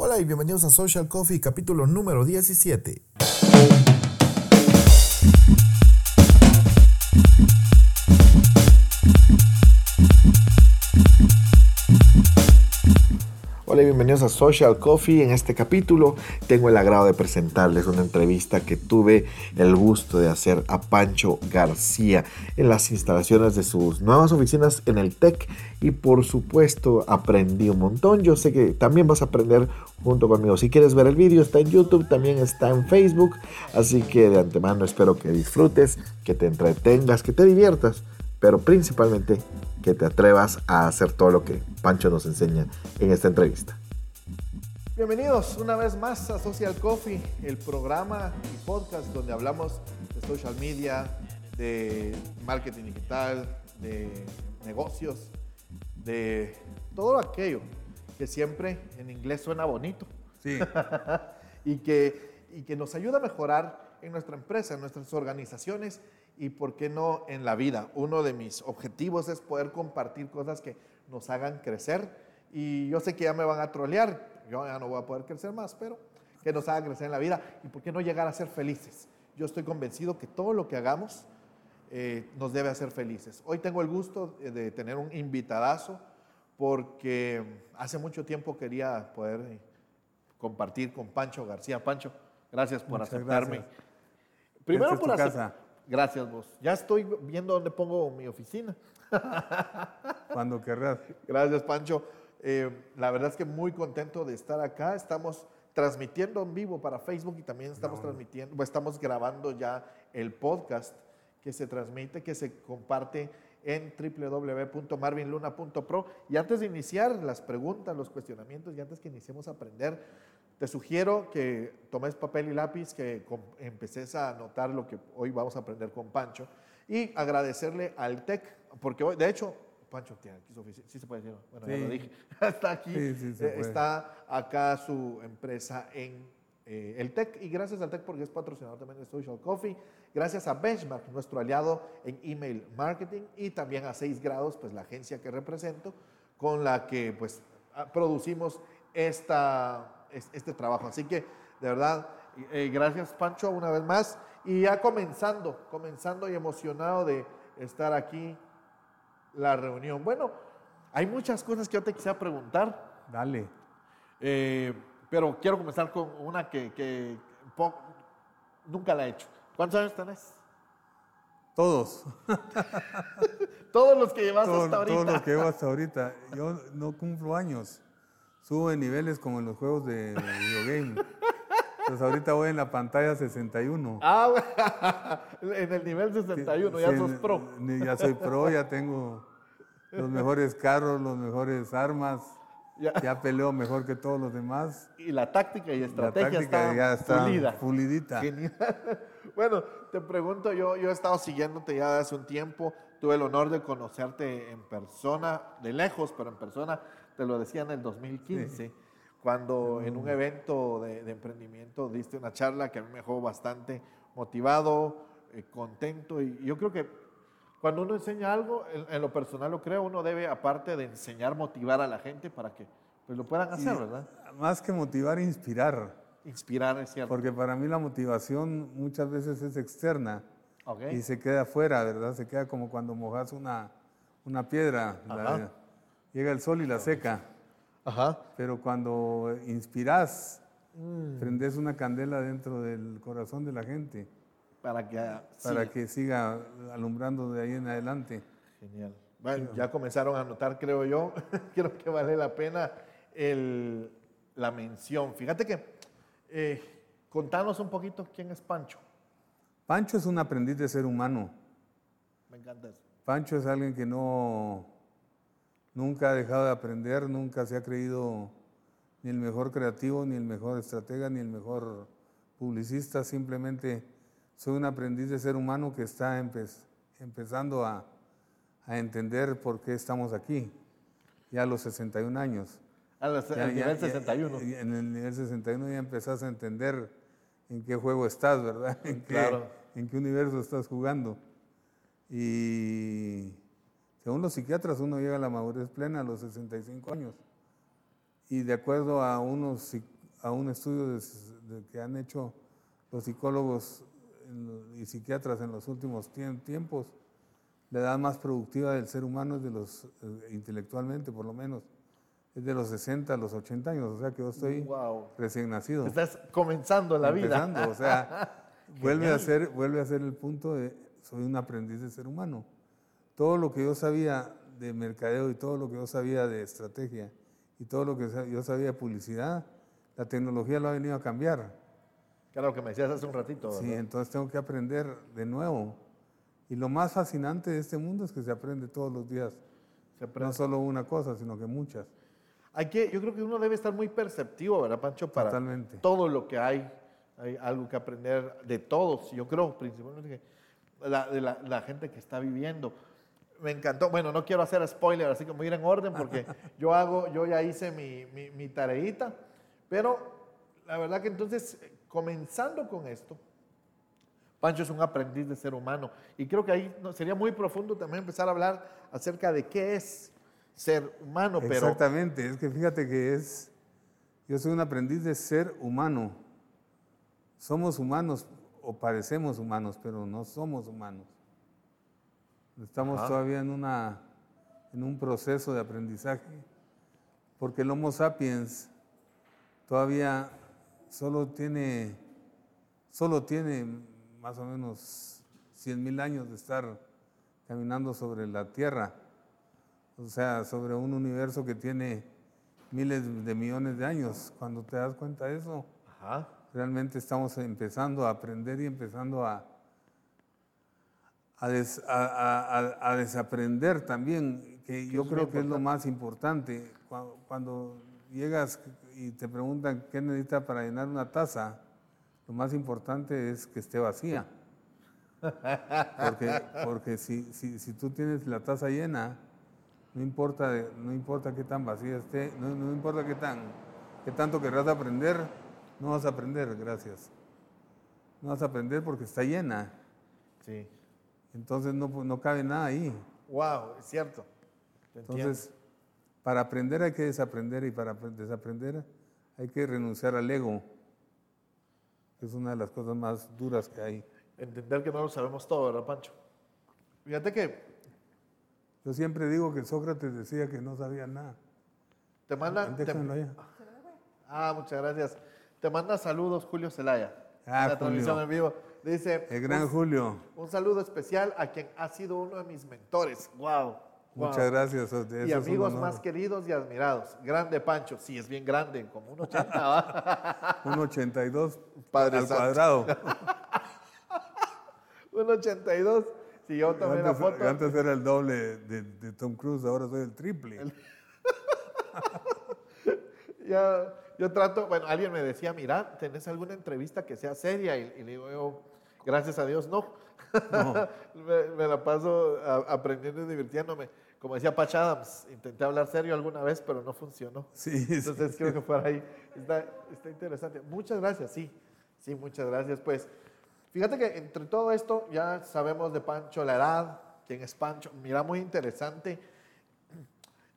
Hola y bienvenidos a Social Coffee, capítulo número 17. Bienvenidos a Social Coffee. En este capítulo tengo el agrado de presentarles una entrevista que tuve el gusto de hacer a Pancho García en las instalaciones de sus nuevas oficinas en el TEC y por supuesto aprendí un montón. Yo sé que también vas a aprender junto conmigo. Si quieres ver el vídeo está en YouTube, también está en Facebook, así que de antemano espero que disfrutes, que te entretengas, que te diviertas, pero principalmente que te atrevas a hacer todo lo que Pancho nos enseña en esta entrevista. Bienvenidos una vez más a Social Coffee, el programa y podcast donde hablamos de social media, de marketing digital, de negocios, de todo aquello que siempre en inglés suena bonito. Sí. y, que, y que nos ayuda a mejorar en nuestra empresa, en nuestras organizaciones y por qué no en la vida. Uno de mis objetivos es poder compartir cosas que nos hagan crecer y yo sé que ya me van a trolear, yo ya no voy a poder crecer más, pero que nos hagan crecer en la vida y por qué no llegar a ser felices. Yo estoy convencido que todo lo que hagamos eh, nos debe hacer felices. Hoy tengo el gusto de tener un invitadazo porque hace mucho tiempo quería poder eh, compartir con Pancho García. Pancho, gracias por Muchas aceptarme. gracias. Primero por tu acep- casa. Gracias vos. Ya estoy viendo dónde pongo mi oficina. Cuando querrás. Gracias, Pancho. Eh, la verdad es que muy contento de estar acá. Estamos transmitiendo en vivo para Facebook y también estamos transmitiendo, pues, estamos grabando ya el podcast que se transmite, que se comparte en www.marvinluna.pro. Y antes de iniciar las preguntas, los cuestionamientos y antes que iniciemos a aprender, te sugiero que tomes papel y lápiz, que empeces a anotar lo que hoy vamos a aprender con Pancho y agradecerle al TEC, porque hoy, de hecho, Pancho tiene aquí su oficina, sí se puede decir, bueno, ya lo dije, está aquí, Sí, sí eh, puede. está acá su empresa en eh, el TEC y gracias al TEC porque es patrocinador también de Social Coffee, gracias a Benchmark, nuestro aliado en email marketing y también a 6 grados, pues la agencia que represento, con la que pues producimos esta, es- este trabajo. Así que de verdad, eh, gracias Pancho una vez más y ya comenzando, comenzando y emocionado de estar aquí la reunión. Bueno, hay muchas cosas que yo te quisiera preguntar. Dale. Eh, pero quiero comenzar con una que, nunca la he hecho. ¿Cuántos años tenés? Todos. Todos los que llevas hasta ahorita. Todos los que llevo hasta ahorita. Yo no cumplo años. Subo de niveles como en los juegos de videogame. Pues ahorita voy en la pantalla 61. Ah, en el nivel 61, ya Sí, sos pro. Ya soy pro, ya tengo los mejores carros, los mejores armas. Ya. Ya peleo mejor que todos los demás. Y la táctica y La estrategia táctica está, ya está pulida. pulidita. Genial. Bueno, te pregunto, yo, yo he estado siguiéndote ya hace un tiempo, tuve el honor de conocerte en persona, de lejos, pero en persona, te lo decía en el 2015, cuando en un evento de, de emprendimiento diste una charla que a mí me dejó bastante motivado, eh, contento, y yo creo que cuando uno enseña algo, en, en lo personal lo creo, uno debe, aparte de enseñar, motivar a la gente para que pues, lo puedan hacer, Y ¿verdad? Más que motivar, inspirar. Inspirar, es cierto. Porque para mí la motivación muchas veces es externa Ok. y se queda afuera, ¿verdad? Se queda como cuando mojas una, una piedra, la-. Llega el sol y la seca. Ajá. Pero cuando inspiras, Mm. prendes una candela dentro del corazón de la gente Para que para siga. que siga alumbrando de ahí en adelante. Genial. Bueno, ya comenzaron a notar, creo yo. creo que vale la pena el- la mención. Fíjate que, eh, contanos un poquito quién es Pancho. Pancho es un aprendiz de ser humano. Me encanta eso. Pancho es alguien que no nunca ha dejado de aprender, nunca se ha creído ni el mejor creativo, ni el mejor estratega, ni el mejor publicista. Simplemente soy un aprendiz de ser humano que está empe- empezando a, a entender por qué estamos aquí, ya a los 61 años. A los- Ya- ya- nivel ya- 61. ya- en el nivel 61 ya empezás a entender en qué juego estás, ¿verdad? En qué, Claro. en qué universo estás jugando. Y según los psiquiatras, uno llega a la madurez plena a los 65 años. y de acuerdo a, unos, a un estudio que han hecho los psicólogos y psiquiatras en los últimos tiempos, la edad más productiva del ser humano es de los, eh, intelectualmente por lo menos, es de los 60 a los 80 años, o sea que yo estoy recién nacido. Estás comenzando la vida. o sea, vuelve a, ser, vuelve a ser el punto de, soy un aprendiz de ser humano. Todo lo que yo sabía de mercadeo y todo lo que yo sabía de estrategia y todo lo que yo sabía de publicidad, la tecnología lo ha venido a cambiar. Claro, que me decías hace un ratito. Sí, entonces tengo que aprender de nuevo. Y lo más fascinante de este mundo es que se aprende todos los días. No solo una cosa, sino que muchas. Hay que, yo creo que uno debe estar muy perceptivo, ¿verdad, Pancho? Para todo lo que hay. Hay algo que aprender de todos. Yo creo principalmente la, de la, gente que está viviendo. Me encantó. Bueno, no quiero hacer spoiler, así que voy a ir en orden porque yo hago, yo ya hice mi, mi, mi tareita. Pero la verdad que entonces, comenzando con esto, Pancho es un aprendiz de ser humano. Y creo que ahí sería muy profundo también empezar a hablar acerca de qué es ser humano. Pero... Exactamente, es que fíjate que es, yo soy un aprendiz de ser humano. Somos humanos o parecemos humanos, pero no somos humanos. Estamos todavía en, una, en un proceso de aprendizaje, porque el Homo sapiens todavía solo tiene, solo tiene más o menos 100 mil años de estar caminando sobre la Tierra, o sea, sobre un universo que tiene miles de millones de años. Cuando te das cuenta de eso, realmente estamos empezando a aprender y empezando a, a, desaprender también, que yo creo que es lo más importante. Cuando, llegas y te preguntan qué necesitas para llenar una taza, lo más importante es que esté vacía. Porque, porque si, si, si, tú tienes la taza llena, no importa, no importa qué tan vacía esté, no, no importa qué, tan, qué tanto querrás aprender, no vas a aprender, gracias. No vas a aprender porque está llena. Sí. Entonces no, no cabe nada ahí. Wow, es cierto. Entonces, para aprender hay que desaprender y para desaprender hay que renunciar al ego es una de las cosas más duras que hay. Entender que no lo sabemos todo, ¿verdad, Pancho? Fíjate que... Yo siempre digo que Sócrates decía que no sabía nada. Te manda... Ah, muchas gracias. Te manda saludos Julio Zelaya. Ah, la transmisión en vivo. Dice... El gran Julio. Un saludo especial a quien ha sido uno de mis mentores. ¡Wow! Muchas gracias. y amigos más queridos y admirados. Grande Pancho, sí, es bien grande, como un 80. un 82 Padre al cuadrado. un 82. Si yo tomé la foto. Antes era el doble de, Tom Cruise, ahora soy el triple. ya, yo trato, bueno, alguien me decía, mira, ¿tenés alguna entrevista que sea seria? Y, le digo yo, gracias a Dios, no. me, la paso aprendiendo y divirtiéndome como decía Patch Adams, intenté hablar serio alguna vez, pero no funcionó. Sí, Entonces creo que por ahí está, está, interesante. Muchas gracias, sí, sí, muchas gracias. Pues fíjate que entre todo esto ya sabemos de Pancho la edad, quién es Pancho. Mira, muy interesante.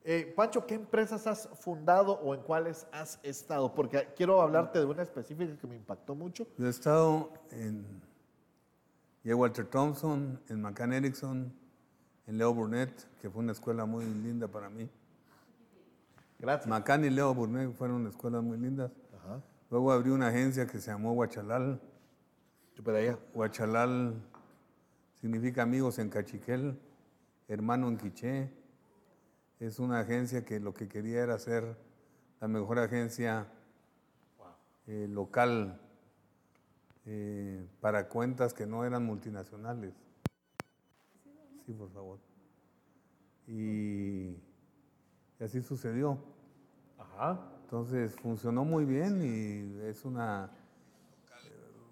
Eh, Pancho, ¿qué empresas has fundado o en cuáles has estado? Porque quiero hablarte de una específica que me impactó mucho. Yo he estado en J. Walter Thompson, en McCann Erickson, en Leo Burnett, que fue una escuela muy linda para mí. Gracias. Macán y Leo Burnett fueron escuelas muy lindas. Luego abrí una agencia que se llamó Huachalal. allá. Huachalal significa amigos en Cachiquel, hermano en Quiché. Es una agencia que lo que quería era ser la mejor agencia eh, local eh, para cuentas que no eran multinacionales. Sí, por favor. Y, así sucedió. Ajá. Entonces funcionó muy bien y es una.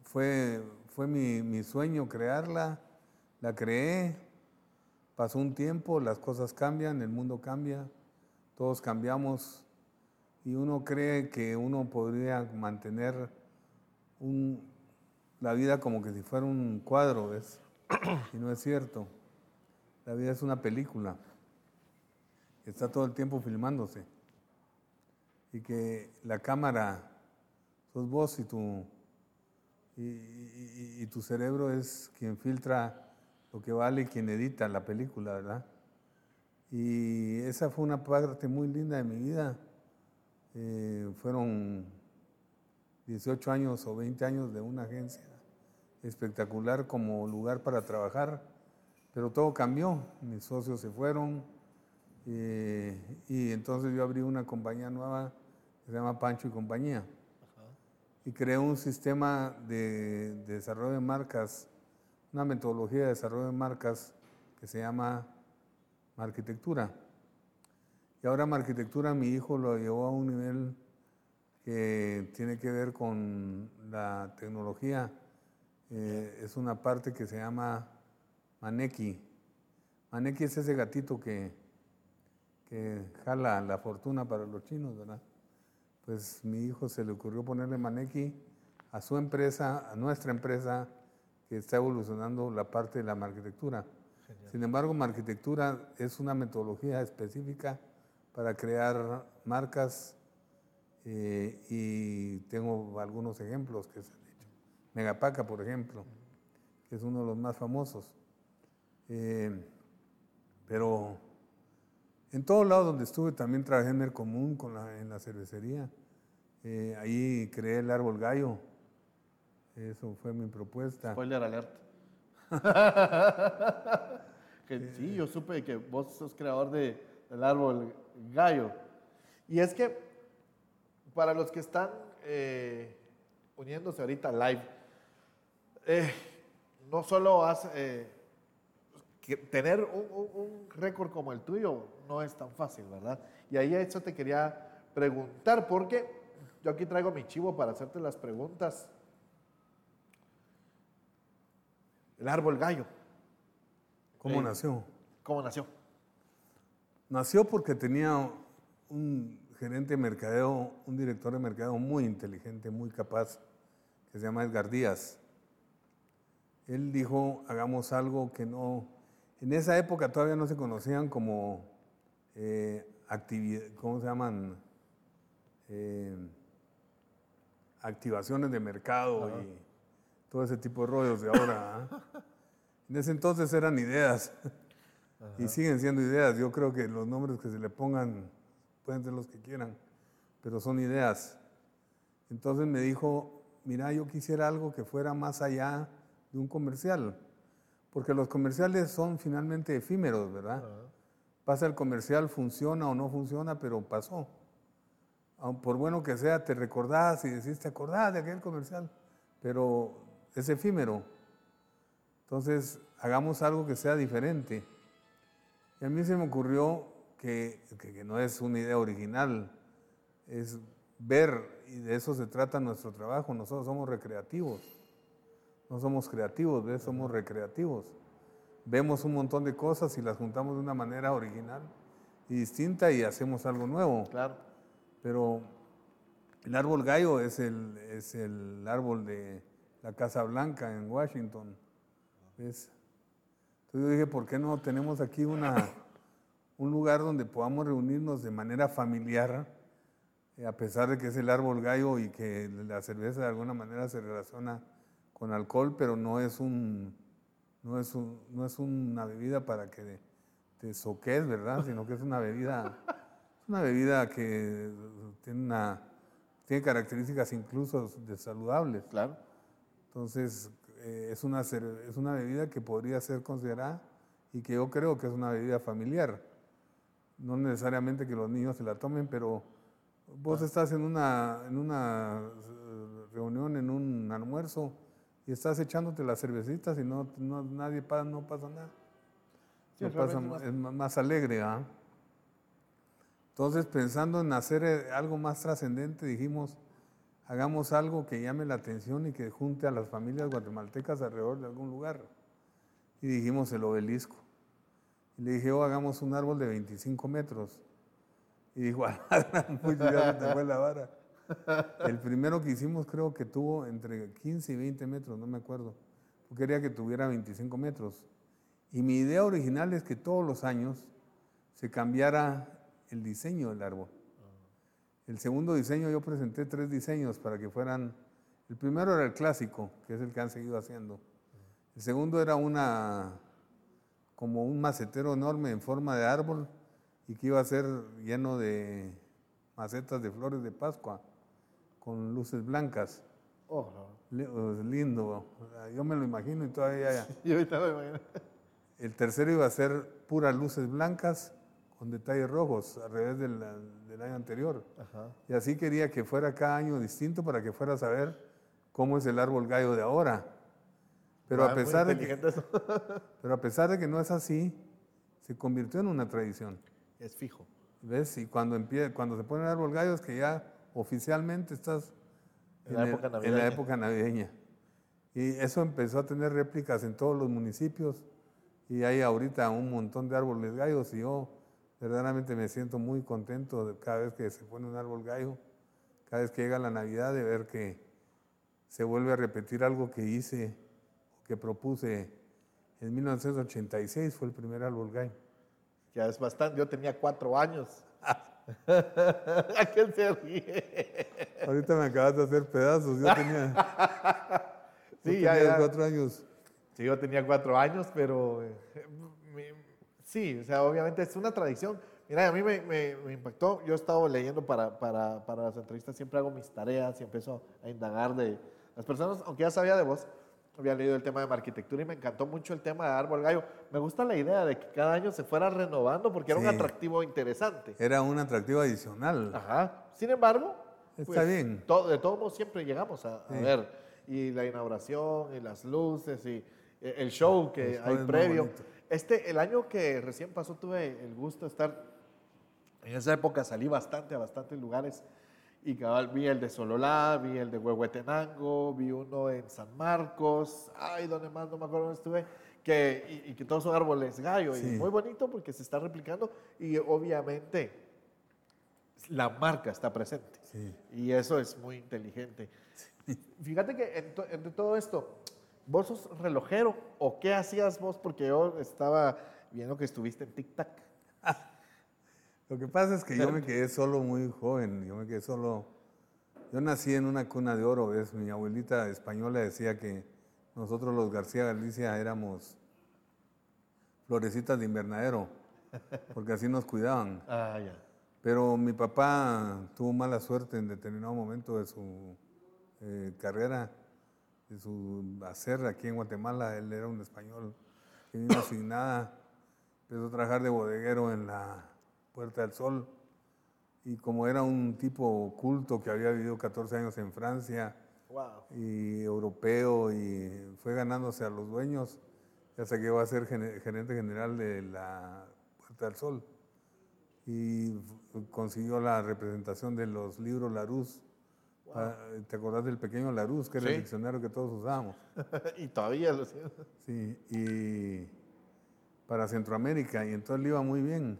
Fue, fue mi, mi sueño crearla, la creé, pasó un tiempo, las cosas cambian, el mundo cambia, todos cambiamos y uno cree que uno podría mantener un, la vida como que si fuera un cuadro, ¿ves? Y no es cierto. La vida es una película. Está todo el tiempo filmándose. y que la cámara sos vos y tu, y, tu cerebro es quien filtra lo que vale y quien edita la película, ¿verdad? Y esa fue una parte muy linda de mi vida. Eh, fueron 18 años o 20 años de una agencia espectacular como lugar para trabajar, pero todo cambió. Mis socios se fueron eh, y entonces yo abrí una compañía nueva que se llama Pancho y Compañía. Y creé un sistema de, de desarrollo de marcas, una metodología de desarrollo de marcas que se llama arquitectura. Y ahora mi arquitectura mi hijo lo llevó a un nivel que tiene que ver con la tecnología. Eh, es una parte que se llama Maneki. Maneki es ese gatito que, que jala la fortuna para los chinos, ¿verdad? Pues mi hijo se le ocurrió ponerle Maneki a su empresa, a nuestra empresa, que está evolucionando la parte de la arquitectura. Sin embargo, mi arquitectura es una metodología específica para crear marcas eh, y tengo algunos ejemplos que se. Megapaca, por ejemplo, que es uno de los más famosos. Eh, pero en todos lados donde estuve también trabajé en el común, con en la cervecería. Eh, ahí creé el árbol gallo. Eso fue mi propuesta. Spoiler alert. sí, yo supe que vos sos creador de, del árbol gallo. Y es que para los que están eh, uniéndose ahorita live, eh, no solo has, eh, tener un, récord como el tuyo no es tan fácil, ¿verdad? Y ahí eso te quería preguntar, porque yo aquí traigo mi chivo para hacerte las preguntas. El árbol gallo. ¿Cómo nació? ¿Cómo nació? Nació porque tenía un gerente de mercadeo, un director de mercadeo muy inteligente, muy capaz, que se llama Edgar Díaz. Él dijo, hagamos algo que no... En esa época todavía no se conocían como eh, actividades, ¿cómo se llaman? Eh, activaciones de mercado y todo ese tipo de rollos de ahora. ¿ah? En ese entonces eran ideas y siguen siendo ideas. Yo creo que los nombres que se le pongan pueden ser los que quieran, pero son ideas. Entonces me dijo, mira, yo quisiera algo que fuera más allá de un comercial, porque los comerciales son finalmente efímeros, ¿verdad? Pasa el comercial, funciona o no funciona, pero pasó. Por bueno que sea, te recordás y decís, te acordás de aquel comercial, pero es efímero. Entonces, hagamos algo que sea diferente. Y a mí se me ocurrió que, no es una idea original, es ver, y de eso se trata nuestro trabajo, nosotros somos recreativos, no somos creativos, ¿ves? somos recreativos. Vemos un montón de cosas y las juntamos de una manera original y distinta y hacemos algo nuevo. Claro. Pero el árbol gallo es el, es el árbol de la Casa Blanca en Washington entonces yo dije, ¿por qué no tenemos aquí una, un lugar donde podamos reunirnos de manera familiar, eh, a pesar de que es el árbol gallo y que la cerveza de alguna manera se relaciona con alcohol, pero no es, un, no es, no es una bebida para que te soques, ¿verdad? Sino que es una bebida, una bebida que tiene, una, tiene características incluso de saludables. Claro. Entonces, eh, es, una, es una bebida que podría ser considerada y que yo creo que es una bebida familiar. No necesariamente que los niños se la tomen, pero vos estás en una, en una eh, reunión, en un almuerzo, y estás echándote las cervecitas y no, nadie pasa, no pasa nada. es más, alegre. ¿ah? Entonces, pensando en hacer eh, algo más trascendente, dijimos, hagamos algo que llame la atención y que junte a las familias guatemaltecas alrededor de algún lugar. Y dijimos el obelisco. Y le dije, oh, hagamos un árbol de 25 metros. Y dijo, pues ya te fue la vara. El primero que hicimos creo que tuvo entre 15 y 20 metros, no me acuerdo. Yo quería que tuviera 25 metros. Y mi idea original es que todos los años se cambiara el diseño del árbol. El segundo diseño yo presenté tres diseños para que fueran, el primero era el clásico, que es el que han seguido haciendo. El segundo era una, como un macetero enorme en forma de árbol y que iba a ser lleno de macetas de flores de Pascua con luces blancas. Oh, Li- Lindo, yo me lo imagino y todavía... Y ahorita me imagino. El tercero iba a ser puras luces blancas con detalles rojos, al revés del, del año anterior. Ajá. Y así quería que fuera cada año distinto para que fuera a saber cómo es el árbol gallo de ahora. Pero, Ah, a muy pesar de que, eso. pero a pesar de que no es así, se convirtió en una tradición. Es fijo. ¿Ves? Y cuando, empie- cuando se pone el árbol gallo es que ya oficialmente estás En la el- época en la navideña. época navideña. Y eso empezó a tener réplicas en todos los municipios y hay ahorita un montón de árboles gallos y yo verdaderamente me siento muy contento de cada vez que se pone un árbol gallo, cada vez que llega la Navidad de ver que se vuelve a repetir algo que hice, que propuse en 1986, fue el primer árbol gallo. Ya es bastante. Yo tenía cuatro años. ¿A qué se ríe? Ahorita me acabas de hacer pedazos, yo tenía, yo Sí, ya, tenía ya. cuatro años. Sí, yo tenía cuatro años, pero eh, sí, o sea, obviamente es una tradición. Mira, a mí me, me- me impactó. Yo he estado leyendo para, para, para las entrevistas, siempre hago mis tareas y empiezo a indagar de las personas, aunque ya sabía de vos, había leído el tema de arquitectura y me encantó mucho el tema de árbol gallo. Me gusta la idea de que cada año se fuera renovando porque era un Sí. atractivo interesante. Era un atractivo adicional. Ajá. Sin embargo, pues, Está bien. to- de todos modos siempre llegamos a, a Sí. ver y la inauguración y las luces y eh, el show que El show hay es previo. Este, el año que recién pasó tuve el gusto de estar en esa época salí bastante a bastantes lugares y cabal vi el de Sololá, vi el de Huehuetenango, vi uno en San Marcos, ay, donde más no me acuerdo dónde estuve, que, y, y que todos son árboles gallo y Sí. muy bonito porque se está replicando y obviamente la marca está presente. Sí. Y eso es muy inteligente. Fíjate que en entre todo esto, ¿vos sos relojero o qué hacías vos? Porque yo estaba viendo que estuviste en Tic Tac. Lo que pasa es que yo me quedé solo muy joven, yo me quedé solo. Yo nací en una cuna de oro, ¿ves? Mi abuelita española decía que nosotros los García Galicia éramos florecitas de invernadero, porque así nos cuidaban. Ah, ya. Pero mi papá tuvo mala suerte en determinado momento de su eh, carrera, de su hacer aquí en Guatemala. Él era un español que vino sin nada. Empezó a trabajar de bodeguero en la Puerta del Sol. Y como era un tipo culto que había vivido 14 años en Francia Wow. y europeo y fue ganándose a los dueños, ya se llegó a ser gerente general de la Puerta del Sol y consiguió la representación de los libros Larousse. Ah, ¿Te acordás del pequeño Larousse, que era Sí. el diccionario que todos usábamos? y todavía lo siento. Sí, y para Centroamérica, y entonces le iba muy bien.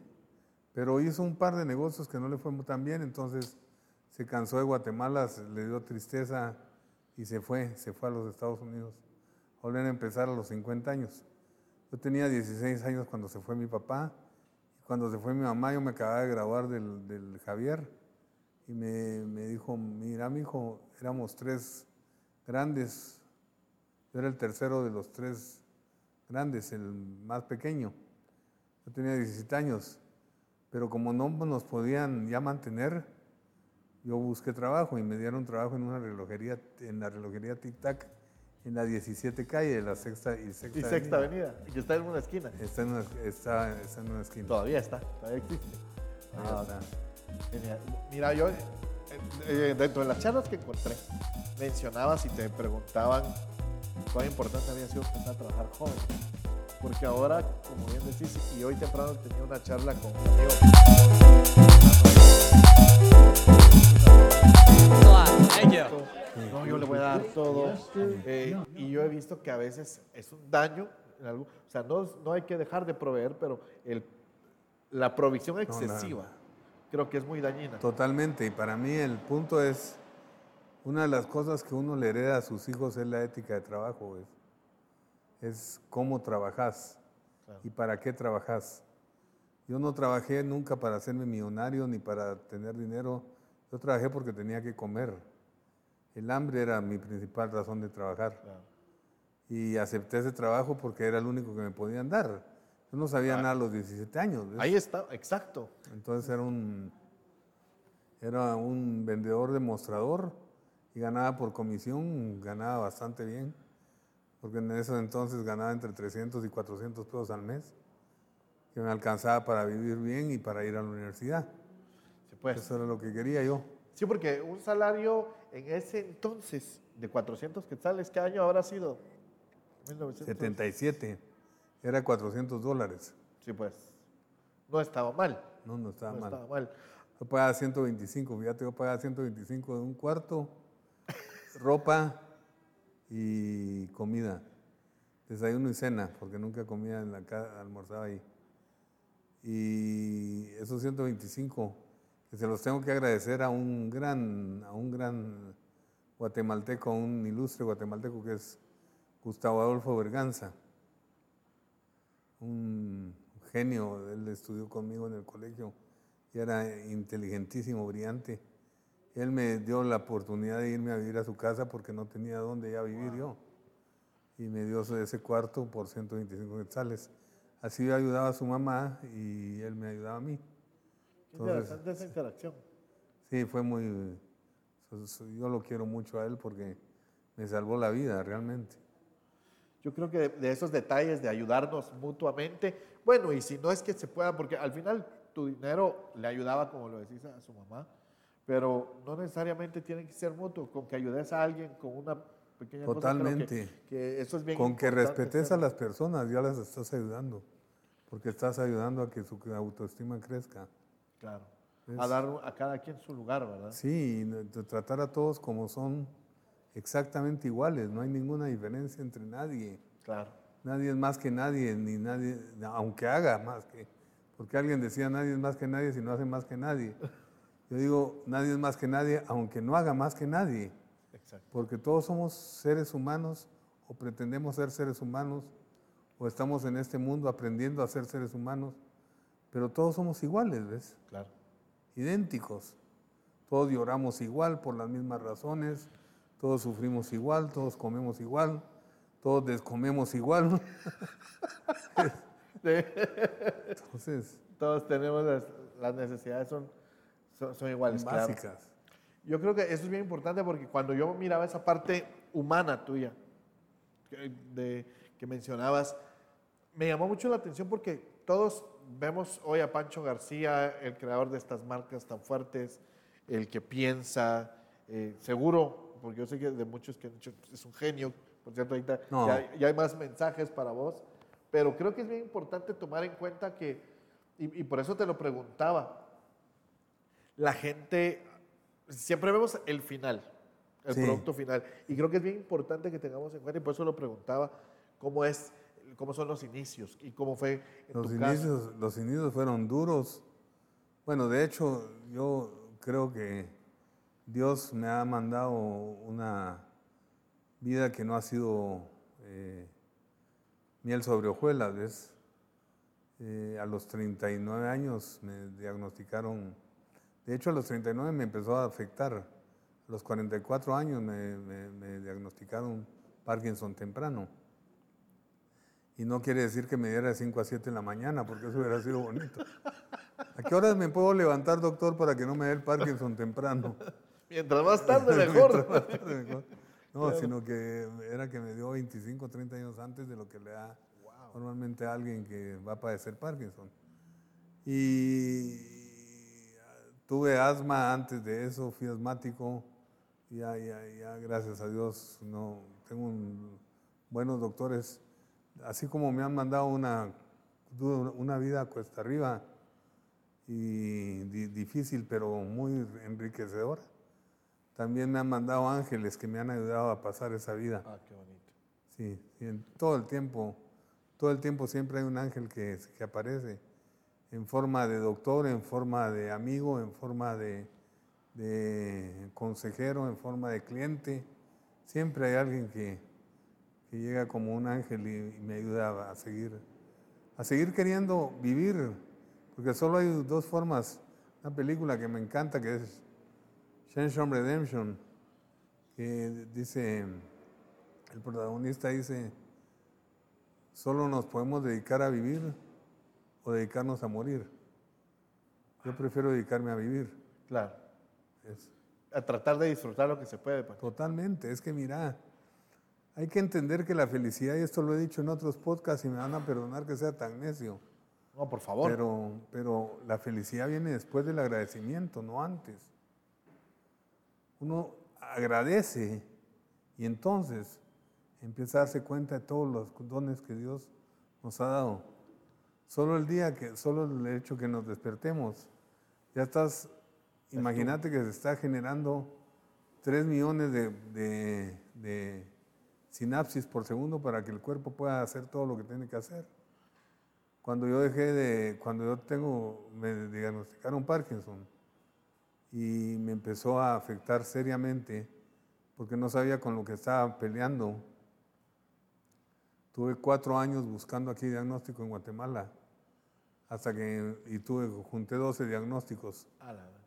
Pero hizo un par de negocios que no le fue tan bien, entonces se cansó de Guatemala, le dio tristeza y se fue, se fue a los Estados Unidos. Volver a empezar a los 50 años. Yo tenía 16 años cuando se fue mi papá, cuando se fue mi mamá yo me acababa de graduar del, del Javier, y me, me dijo, mira, mi hijo, éramos tres grandes, yo era el tercero de los tres grandes, el más pequeño. Yo tenía 17 años, pero como no nos podían ya mantener, yo busqué trabajo y me dieron trabajo en una relojería, en la relojería Tic Tac, en la 17 calle de la sexta y sexta, Y Sexta Avenida. Avenida, y que está en una esquina. Está en una, está, está en una esquina. Todavía está, todavía existe. Ah. Genial. Mira, yo, eh, eh, dentro de las charlas que encontré, mencionabas y te preguntaban cuán importante había sido empezar a trabajar joven. Porque ahora, como bien decís, y hoy temprano tenía una charla con un amigo. No, yo le voy a dar todo. Eh, y yo he visto que a veces es un daño. en algo- o sea, no, no hay que dejar de proveer, pero el, la provisión excesiva creo que es muy dañina. Totalmente, y para mí el punto es, una de las cosas que uno le hereda a sus hijos es la ética de trabajo, es, es cómo trabajas Claro. y para qué trabajas. Yo no trabajé nunca para hacerme millonario ni para tener dinero, Yo trabajé porque tenía que comer. El hambre era mi principal razón de trabajar. Y acepté ese trabajo porque era el único que me podían dar. Yo no sabía nada a los 17 años. ¿ves? Ahí está, exacto. Entonces era un, era un vendedor demostrador y ganaba por comisión, ganaba bastante bien, porque en ese entonces ganaba entre 300 y 400 pesos al mes, que me alcanzaba para vivir bien y para ir a la universidad. Sí, pues. Eso era lo que quería yo. Sí, porque un salario en ese entonces de 400 quetzales, ¿qué año habrá sido? 1900. 77, era 400 dólares. Sí, pues. No estaba mal. No, no estaba no mal. estaba mal. Yo pagaba 125, fíjate, yo pagaba 125 de un cuarto, ropa y comida. Desayuno y cena, porque nunca comía en la casa, almorzaba ahí. Y esos 125, que se los tengo que agradecer a un gran, a un gran guatemalteco, a un ilustre guatemalteco que es Gustavo Adolfo Berganza. Un genio, él estudió conmigo en el colegio y era inteligentísimo, brillante. Él me dio la oportunidad de irme a vivir a su casa porque no tenía dónde ya vivir yo. Y me dio ese cuarto por 125 quetzales. Así yo ayudaba a su mamá y él me ayudaba a mí. Qué interesante esa interacción. Sí, fue muy... Yo lo quiero mucho a él porque me salvó la vida realmente. Yo creo que de, de esos detalles de ayudarnos mutuamente, bueno, y si no es que se pueda, porque al final tu dinero le ayudaba, como lo decís, a su mamá, pero no necesariamente tiene que ser mutuo, con que ayudes a alguien con una pequeña cosa. creo que- Totalmente. que, eso es bien Con que respetes a las personas, ya las estás ayudando. Porque estás ayudando a que su autoestima crezca. Claro. Es- A dar a cada quien su lugar, ¿verdad? Sí, tratar a todos como son exactamente iguales, no hay ninguna diferencia entre nadie. Claro. Nadie es más que nadie, ni nadie, aunque haga más que. Porque alguien decía nadie es más que nadie si no hace más que nadie. Yo digo, nadie es más que nadie, aunque no haga más que nadie. Exacto. Porque todos somos seres humanos o pretendemos ser seres humanos o estamos en este mundo aprendiendo a ser seres humanos, pero todos somos iguales, ¿ves? Claro. idénticos. Todos lloramos igual por las mismas razones, todos sufrimos igual, todos comemos igual, todos descomemos igual. Entonces, Todos tenemos las, las necesidades, son, son, son iguales. claro. básicas. Yo creo que eso es bien importante porque cuando yo miraba esa parte humana tuya que, de- que mencionabas, me llamó mucho la atención porque todos vemos hoy a Pancho García, el creador de estas marcas tan fuertes, el que piensa, eh, seguro, porque yo sé que de muchos que han dicho, es un genio, por cierto, ahorita No. ya, ya hay más mensajes para vos, pero creo que es bien importante tomar en cuenta que, y, y por eso te lo preguntaba, la gente, siempre vemos el final, el Sí. producto final. Y creo que es bien importante que tengamos en cuenta, y por eso lo preguntaba, cómo es, cómo son los inicios y cómo fue en Los tu inicios, los inicios fueron duros. Bueno, de hecho, yo creo que Dios me ha mandado una vida que no ha sido eh, miel sobre hojuelas. ¿ves? Eh, a los 39 años me diagnosticaron, de hecho a los 39 me empezó a afectar, a los 44 años me, me- me diagnosticaron Parkinson temprano. Y no quiere decir que me diera de 5 a 7 en la mañana, porque eso hubiera sido bonito. ¿A qué horas me puedo levantar, doctor, para que no me dé el Parkinson temprano? Mientras más tarde, mejor. Mientras más tarde, mejor. No, sino que era que me dio 25, 30 años antes de lo que le da normalmente a alguien que va a padecer Parkinson. Y tuve asma antes de eso, fui asmático. Ya, ya, ya, gracias a Dios, no, tengo un- buenos doctores. Así como me han mandado una, una vida cuesta arriba y di- difícil, pero muy enriquecedora. También me han mandado ángeles que me han ayudado a pasar esa vida. Ah, qué bonito. Sí, sí, en todo el tiempo, todo el tiempo siempre hay un ángel que, que aparece en forma de doctor, en forma de amigo, en forma de, consejero, en forma de cliente. Siempre hay alguien que, que llega como un ángel y, y me ayuda a seguir, a seguir queriendo vivir, porque solo hay dos formas. Una película que me encanta que es Shenzhen Redemption, que dice, el protagonista dice, solo nos podemos dedicar a vivir o dedicarnos a morir. Yo prefiero dedicarme a vivir. Claro. Es- A tratar de disfrutar lo que se puede. Pancho. Totalmente, es que mira, hay que entender que la felicidad, y esto lo he dicho en otros podcasts y me van a perdonar que sea tan necio, No, por favor. pero, pero la felicidad viene después del agradecimiento, no antes. Uno agradece y entonces empieza a darse cuenta de todos los dones que Dios nos ha dado. Solo el día que, solo el hecho que nos despertemos, ya estás, imagínate que se está generando 3 millones de, de- de sinapsis por segundo para que el cuerpo pueda hacer todo lo que tiene que hacer. Cuando yo dejé de, cuando yo tengo, me diagnosticaron Parkinson y me empezó a afectar seriamente porque no sabía con lo que estaba peleando. Tuve cuatro años buscando aquí diagnóstico en Guatemala hasta que, y tuve, junté 12 diagnósticos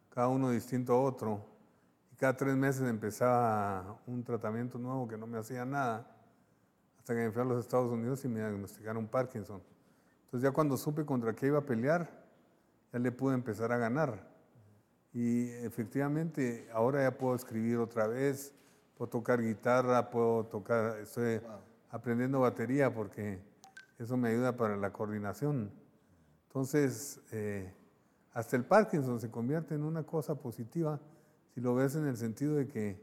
cada uno distinto a otro. Y cada tres meses empezaba un tratamiento nuevo que no me hacía nada, hasta que me fui a los Estados Unidos y me diagnosticaron Parkinson. Entonces ya cuando supe contra qué iba a pelear, ya le pude empezar a ganar. Y efectivamente ahora ya puedo escribir otra vez, puedo tocar guitarra, puedo tocar, estoy aprendiendo batería porque eso me ayuda para la coordinación. Entonces, eh, hasta el Parkinson se convierte en una cosa positiva si lo ves en el sentido de que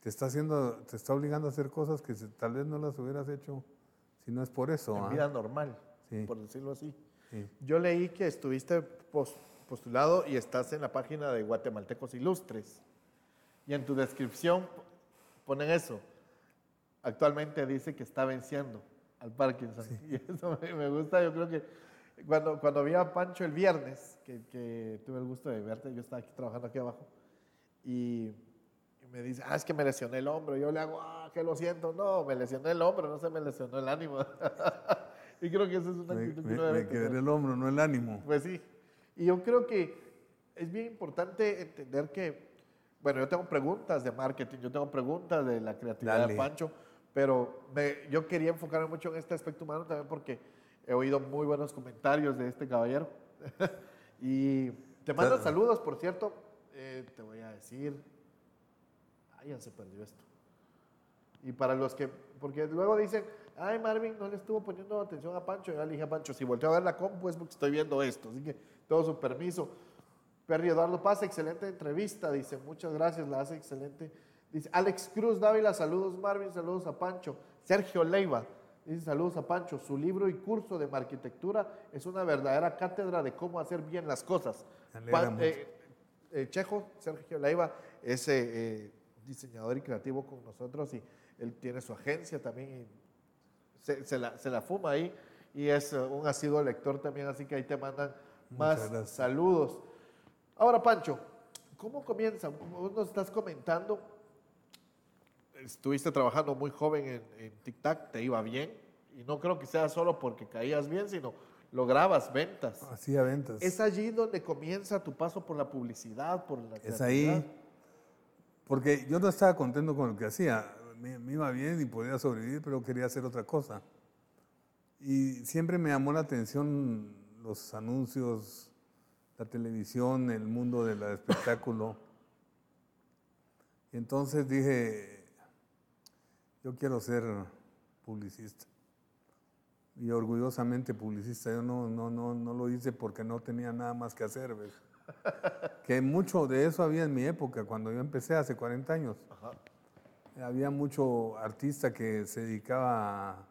te está haciendo, te está obligando a hacer cosas que tal vez no las hubieras hecho si no es por eso. en ¿ah? vida normal, Sí. por decirlo así. Sí. Yo leí que estuviste pos- postulado y estás en la página de Guatemaltecos Ilustres. Y en tu descripción ponen eso. Actualmente dice que está venciendo al Parkinson. Y eso me gusta. Yo creo que cuando, cuando vi a Pancho el viernes, que, que tuve el gusto de verte, yo estaba aquí trabajando aquí abajo, y, y me dice, ah, es que me lesioné el hombro. Yo le hago, ah, que lo siento. No, me lesioné el hombro, no se me lesionó el ánimo. y creo que esa es una Me, actitud me- me quedé el hombro, no el ánimo. Pues sí. Y yo creo que es bien importante entender que, bueno, yo tengo preguntas de marketing, yo tengo preguntas de la creatividad Dale. de Pancho, pero me- yo quería enfocarme mucho en este aspecto humano también porque he oído muy buenos comentarios de este caballero. y te mando Claro. saludos, por cierto, eh, te voy a decir, ay, ya se perdió esto. Y para los que, porque luego dicen, ay, Marvin no le estuvo poniendo atención a Pancho. Yo le dije a Pancho, si volteo a ver la compu es porque estoy viendo esto. Así que todo su permiso. Perry Eduardo Paz, excelente entrevista. Dice, muchas gracias, la hace excelente. Dice, Alex Cruz Dávila, saludos Marvin, saludos a Pancho. Sergio Leiva, dice, saludos a Pancho. Su libro y curso de arquitectura es una verdadera cátedra de cómo hacer bien las cosas. Eh, eh, Chejo, Sergio Leiva, es eh, diseñador y creativo con nosotros y él tiene su agencia también y se, se la, se la fuma ahí y es eh, un asiduo lector también, así que ahí te mandan más saludos. Ahora, Pancho, ¿cómo comienza? Vos nos estás comentando, estuviste trabajando muy joven en, en Tic Tac, te iba bien y no creo que sea solo porque caías bien, sino lograbas ventas. Hacía ventas. Es allí donde comienza tu paso por la publicidad, por la Es ahí. Porque yo no estaba contento con lo que hacía. Me, me iba bien y podía sobrevivir, pero quería hacer otra cosa. Y siempre me llamó la atención los anuncios, la televisión, el mundo del espectáculo. Y entonces dije, yo quiero ser publicista. Y orgullosamente publicista. Yo no, no, no, no lo hice porque no tenía nada más que hacer. ¿ves? que mucho de eso había en mi época, cuando yo empecé hace 40 años. Había mucho artista que se dedicaba a,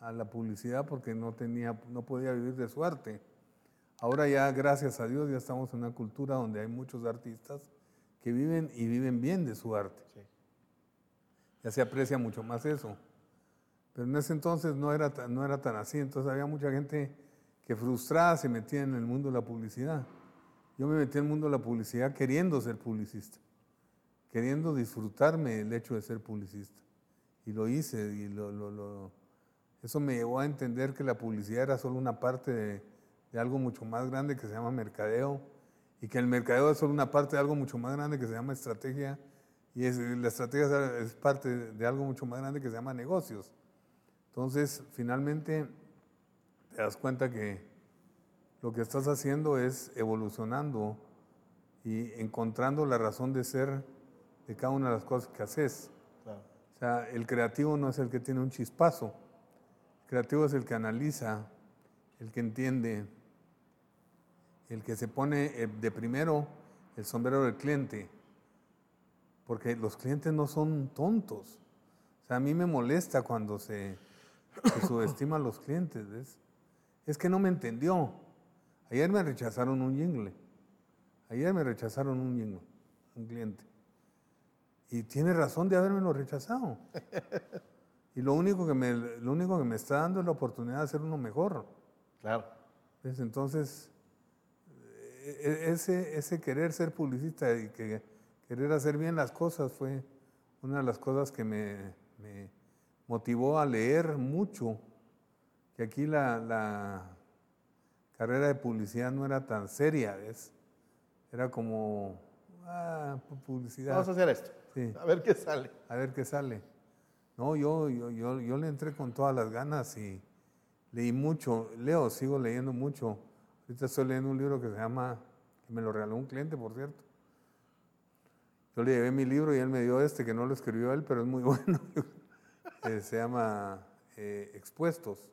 a la publicidad porque no, tenía, no podía vivir de su arte. Ahora ya, gracias a Dios, ya estamos en una cultura donde hay muchos artistas que viven y viven bien de su arte. Sí. Ya se aprecia mucho más eso. Pero en ese entonces no era, tan- no era tan así. Entonces había mucha gente que frustrada se metía en el mundo de la publicidad. Yo me metí en el mundo de la publicidad queriendo ser publicista, queriendo disfrutarme el hecho de ser publicista. Y lo hice y lo, lo- lo- eso me llevó a entender que la publicidad era solo una parte de, de algo mucho más grande que se llama mercadeo y que el mercadeo es solo una parte de algo mucho más grande que se llama estrategia y es, la estrategia es parte de algo mucho más grande que se llama negocios. Entonces, finalmente, te das cuenta que lo que estás haciendo es evolucionando y encontrando la razón de ser de cada una de las cosas que haces. O sea, el creativo no es el que tiene un chispazo, el creativo es el que analiza, el que entiende, el que se pone eh, de primero el sombrero del cliente, porque los clientes no son tontos. O sea, a mí me molesta cuando se, subestima a los clientes. Es que no me entendió. Ayer me rechazaron un jingle. Ayer me rechazaron un jingle, un cliente. Y tiene razón de haberme lo rechazado. Y lo único, que me, lo único que me está dando es la oportunidad de hacer uno mejor. Claro. Entonces, e, e, ese, ese querer ser publicista y que querer hacer bien las cosas fue una de las cosas que me, me motivó a leer mucho, que aquí la, la, carrera de publicidad no era tan seria, ¿ves? Era como, ah, publicidad. Vamos a hacer esto. A ver qué sale. A ver qué sale. No, yo, yo, yo, yo le entré con todas las ganas y leí mucho, leo, sigo leyendo mucho. Ahorita estoy leyendo un libro que se llama, que me lo regaló un cliente, por cierto. Yo le llevé mi libro y él me dio este, que no lo escribió él, pero es muy bueno. Se llama eh, Expuestos.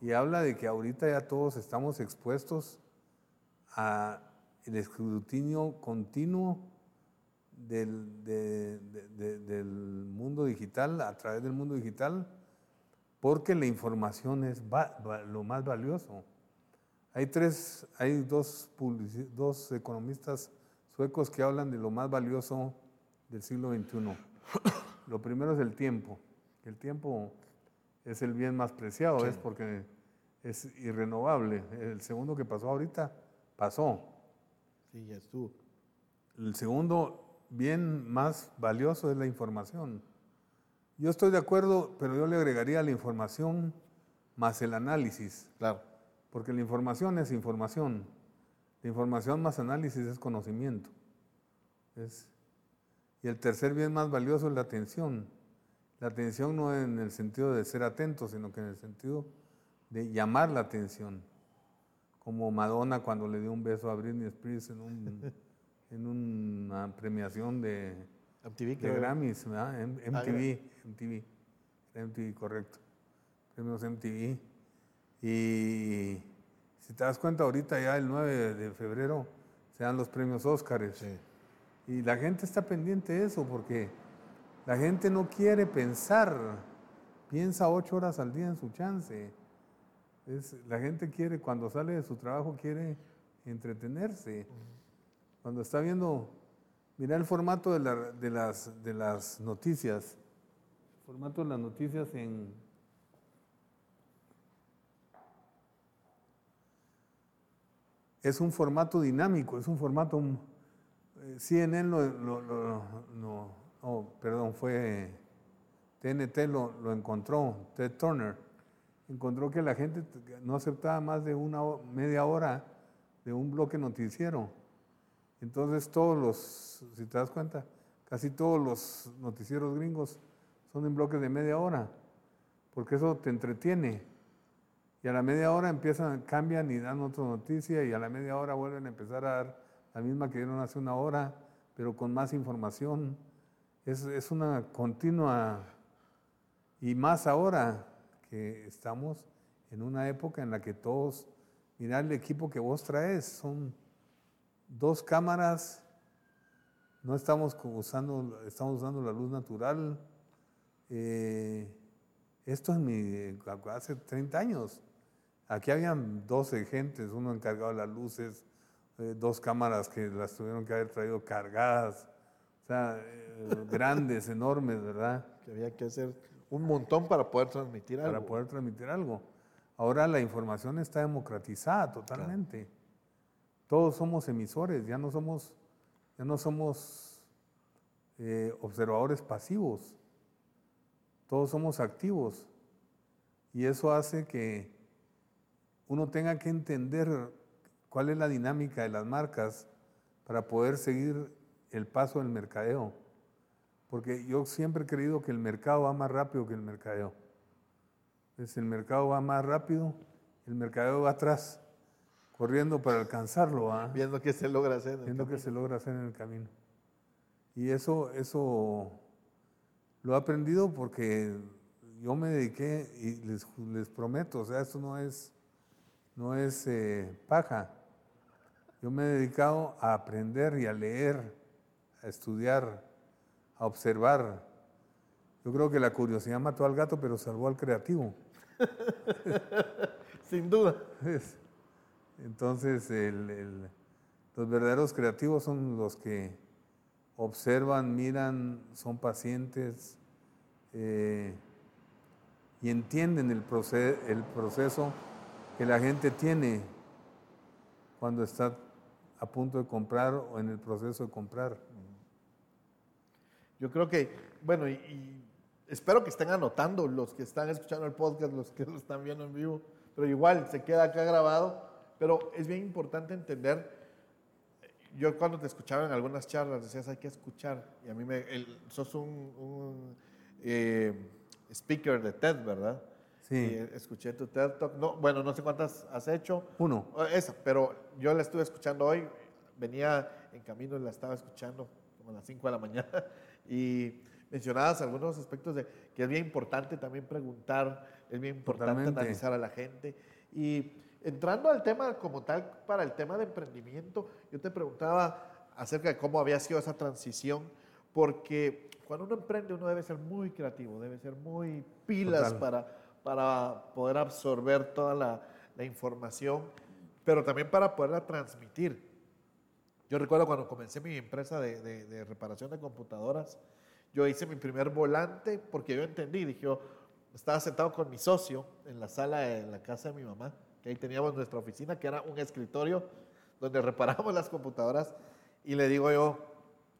Y habla de que ahorita ya todos estamos expuestos a el escrutinio continuo del, del, mundo digital, a través del mundo digital, porque la información es lo más valioso. Hay tres, hay dos, dos economistas suecos que hablan de lo más valioso del siglo XXI. Lo primero es el tiempo. El tiempo es el bien más preciado, es porque es irrenovable. El segundo que pasó ahorita, pasó. Sí, ya estuvo. El segundo bien más valioso es la información. Yo estoy de acuerdo, pero yo le agregaría la información más el análisis. Claro. Porque la información es información. La información más análisis es conocimiento. y el tercer bien más valioso es la atención. La atención no en el sentido de ser atento, sino que en el sentido de llamar la atención. Como Madonna cuando le dio un beso a Britney Spears en un en una premiación de, MTV, de Grammys, ¿verdad? MTV, MTV, MTV, correcto. Premios MTV. Y si te das cuenta, ahorita ya el 9 de febrero se dan los premios Óscares. Y la gente está pendiente de eso porque la gente no quiere pensar, piensa ocho horas al día en su chance. La gente quiere, cuando sale de su trabajo, quiere entretenerse. Cuando está viendo, mira el formato de, las, noticias. El formato de las noticias en... Es un formato dinámico, es un formato... Eh, CNN lo, lo, oh, perdón, fue TNT lo, encontró, Ted Turner, encontró que la gente no aceptaba más de una media hora de un bloque noticiero. Entonces todos los, si te das cuenta, casi todos los noticieros gringos son en bloques de media hora, porque eso te entretiene. Y a la media hora empiezan, cambian y dan otra noticia y a la media hora vuelven a empezar a dar la misma que dieron hace una hora, pero con más información. Es, es una continua, y más ahora que estamos en una época en la que todos, mira el equipo que vos traes, son dos cámaras, no estamos usando, estamos usando la luz natural. Eh, esto es mi, hace 30 años. Aquí habían 12 gentes, uno encargado de las luces, eh, dos cámaras que las tuvieron que haber traído cargadas, o sea, eh, grandes, enormes, ¿verdad? Que había que hacer un montón para poder transmitir algo. Para poder transmitir algo. Ahora la información está democratizada totalmente. Todos somos emisores, ya no somos, ya no somos eh, observadores pasivos, todos somos activos. Y eso hace que uno tenga que entender cuál es la dinámica de las marcas para poder seguir el paso del mercadeo. Porque yo siempre he creído que el mercado va más rápido que el mercadeo. Entonces el mercado va más rápido, el mercadeo va atrás, corriendo para alcanzarlo. ¿ah? Viendo qué se logra hacer. en el viendo qué se logra hacer en el camino. Y eso, eso lo he aprendido porque yo me dediqué y les, les prometo, o sea, esto no es, no es eh, paja. Yo me he dedicado a aprender y a leer, a estudiar, a observar. Yo creo que la curiosidad mató al gato, pero salvó al creativo. Sin duda. Es- Entonces, el- el- los verdaderos creativos son los que observan, miran, son pacientes eh, y entienden el proceso que la gente tiene cuando está a punto de comprar o en el proceso de comprar. Yo creo que, bueno, y, y espero que estén anotando los que están escuchando el podcast, los que lo están viendo en vivo, pero igual se queda acá grabado. Pero es bien importante entender, yo cuando te escuchaba en algunas charlas decías hay que escuchar, y a mí me, el- sos un, un, eh, speaker de TED, ¿verdad? Sí. Y, escuché tu TED Talk, no, bueno, no sé cuántas has hecho. Uno. Esa, pero yo la estuve escuchando hoy, venía en camino y la estaba escuchando como a las 5 de la mañana y mencionabas algunos aspectos de que es bien importante también preguntar, es bien importante Totalmente. analizar a la gente y entrando al tema como tal para el tema de emprendimiento, yo te preguntaba acerca de cómo había sido esa transición porque cuando uno emprende uno debe ser muy creativo, debe ser muy pilas Total. para, para poder absorber toda la, la información, pero también para poderla transmitir. Yo recuerdo cuando comencé mi empresa de, de- de reparación de computadoras, yo hice mi primer volante porque yo entendí, dije, yo estaba sentado con mi socio en la sala de la casa de mi mamá, que ahí teníamos nuestra oficina, que era un escritorio donde reparábamos las computadoras, y le digo yo,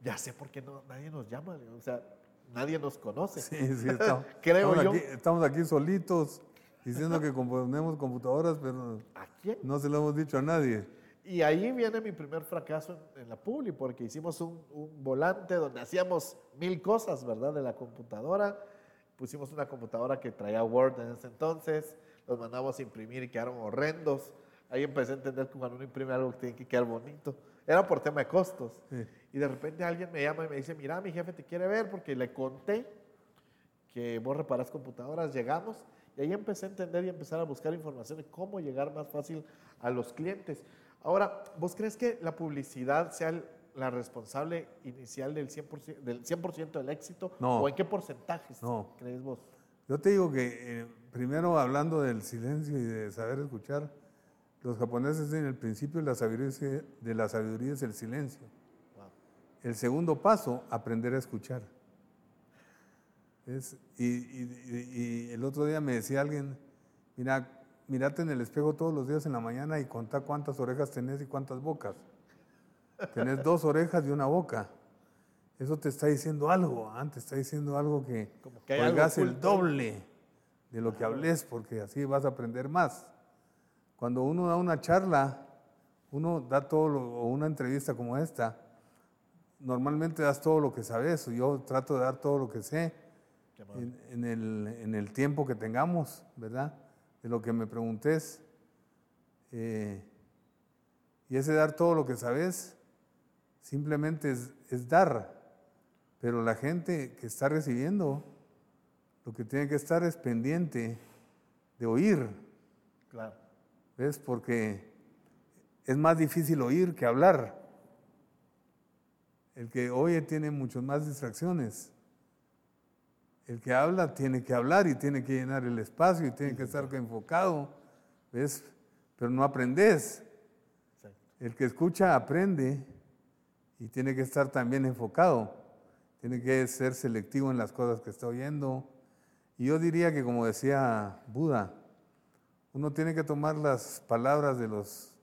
ya sé por qué no, nadie nos llama, o sea, nadie nos conoce. Sí, sí, estamos, Creo estamos yo. Aquí, estamos aquí solitos diciendo que componemos computadoras, pero ¿A quién? no se lo hemos dicho a nadie. Y ahí viene mi primer fracaso en, en la Publi, porque hicimos un, un volante donde hacíamos mil cosas, ¿verdad? De la computadora. Pusimos una computadora que traía Word en ese entonces, los mandamos a imprimir y quedaron horrendos. Ahí empecé a entender que cuando uno imprime algo tiene que quedar bonito. Era por tema de costos. Sí. Y de repente alguien me llama y me dice, mira, mi jefe te quiere ver porque le conté que vos reparas computadoras, llegamos y ahí empecé a entender y empezar a buscar información de cómo llegar más fácil a los clientes. Ahora, ¿vos crees que la publicidad sea el- la responsable inicial del 100%, del 100 del éxito? No. ¿O en qué porcentajes No. crees vos? Yo te digo que eh, primero hablando del silencio y de saber escuchar, los japoneses en el principio de la sabiduría, de la sabiduría es el silencio. Wow. El segundo paso, aprender a escuchar. Es- y, y- y- y el otro día me decía alguien, mira, mirate en el espejo todos los días en la mañana y contá cuántas orejas tenés y cuántas bocas. Tenés dos orejas y una boca. Eso te está diciendo algo, ¿ah? te está diciendo algo que, Como que oigas el doble de lo que hables, porque así vas a aprender más. Cuando uno da una charla, uno da todo, lo- o una entrevista como esta, normalmente das todo lo que sabes, yo trato de dar todo lo que sé Qué amable. en, en el, en el tiempo que tengamos, ¿verdad? De lo que me preguntes. Eh, y ese dar todo lo que sabes, simplemente es, es dar. Pero la gente que está recibiendo, lo que tiene que estar es pendiente de oír, Claro. ¿ves? Porque es más difícil oír que hablar. El que oye tiene muchas más distracciones. El que habla tiene que hablar y tiene que llenar el espacio y tiene que estar enfocado, ¿ves? Pero no aprendes. El que escucha aprende y tiene que estar también enfocado. Tiene que ser selectivo en las cosas que está oyendo. Y yo diría que, como decía Buda, uno tiene que tomar las palabras de los,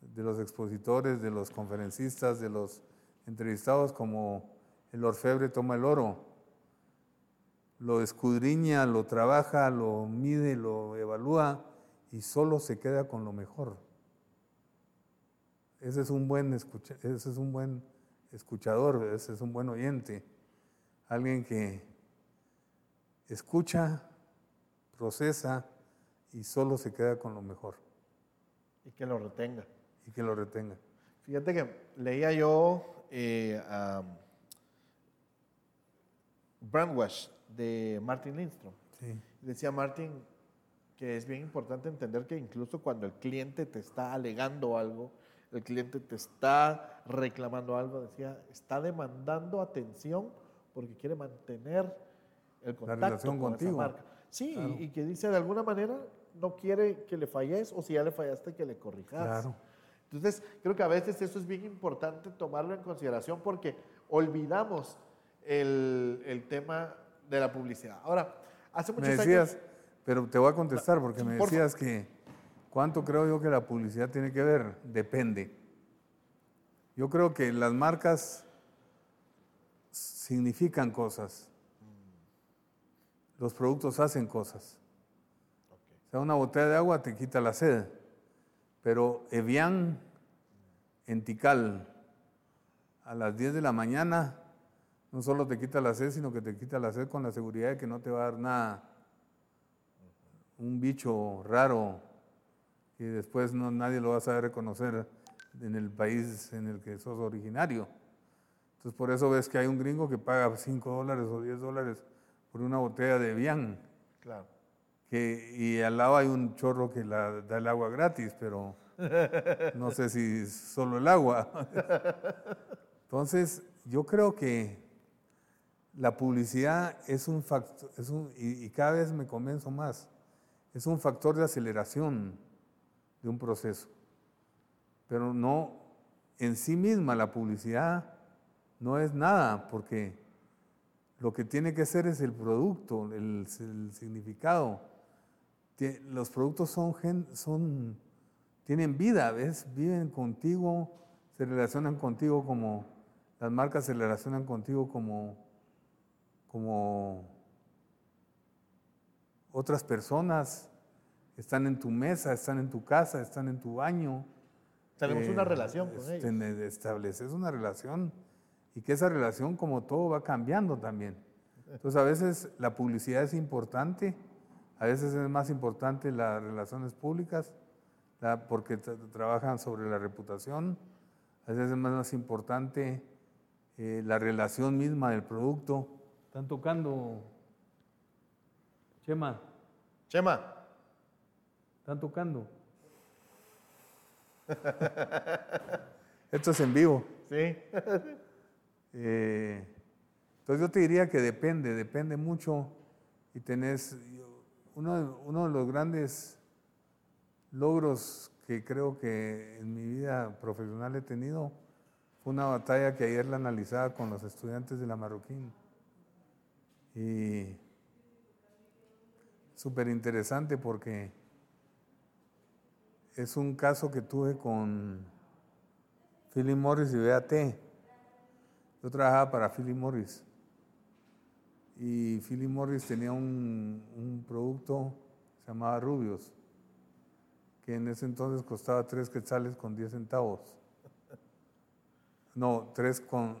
de los expositores, de los conferencistas, de los entrevistados, como el orfebre toma el oro. Lo escudriña, lo trabaja, lo mide, lo evalúa y solo se queda con lo mejor. ese es un buen, escucha, ese es un buen escuchador, ese es un buen oyente. Alguien que escucha, procesa y solo se queda con lo mejor. Y que lo retenga. Y que lo retenga. Fíjate que leía yo eh, Brandwash de Martin Lindstrom. Decía Martin que es bien importante entender que incluso cuando el cliente te está alegando algo, el cliente te está reclamando algo, decía, está demandando atención porque quiere mantener el contacto con contigo. esa marca. Sí, y, que dice de alguna manera no quiere que le falles o si ya le fallaste que le corrijas. Claro. Entonces, creo que a veces eso es bien importante tomarlo en consideración porque olvidamos el, el tema de la publicidad. Ahora, hace muchos me decías, Pero te voy a contestar porque me decías que cuánto creo yo que la publicidad tiene que ver. Depende. Yo creo que las marcas significan cosas. Los productos hacen cosas. O sea, una botella de agua te quita la sed, pero Evian en Tikal a las 10 de la mañana no solo te quita la sed, sino que te quita la sed con la seguridad de que no te va a dar nada, un bicho raro que después no, nadie lo va a saber reconocer en el país en el que sos originario. Entonces por eso ves que hay un gringo que paga 5 dólares o 10 dólares por una botella de Bian. Claro. Que, y al lado hay un chorro que la, da el agua gratis, pero no sé si solo el agua. Entonces, yo creo que la publicidad es un factor, y, cada vez me convenzo más, es un factor de aceleración de un proceso. Pero no, en sí misma la publicidad no es nada, porque lo que tiene que ser es el producto, el, significado. Los productos son, tienen vida, ¿ves? Viven contigo, se relacionan contigo como, las marcas se relacionan contigo como como otras personas, están en tu mesa, están en tu casa, están en tu baño. Tenemos una eh, relación con ellos. Estableces una relación y que esa relación como todo va cambiando también. Entonces a veces la publicidad es importante, a veces es más importante las relaciones públicas porque trabajan sobre la reputación, a veces es más importante eh, la relación misma del producto están tocando. Chema. Chema. Están tocando. Esto es en vivo. Sí. Eh, entonces yo te diría que depende, depende mucho y tenés uno, uno de los grandes logros que creo que en mi vida profesional he tenido fue una batalla que ayer la analizaba con los estudiantes de la Marroquín. Y súper interesante porque es un caso que tuve con Philip Morris y BAT. Yo trabajaba para Philip Morris. Y Philip Morris tenía un, producto que se llamaba Rubios, que en ese entonces costaba 3 quetzales con 10 centavos. No, 3 con,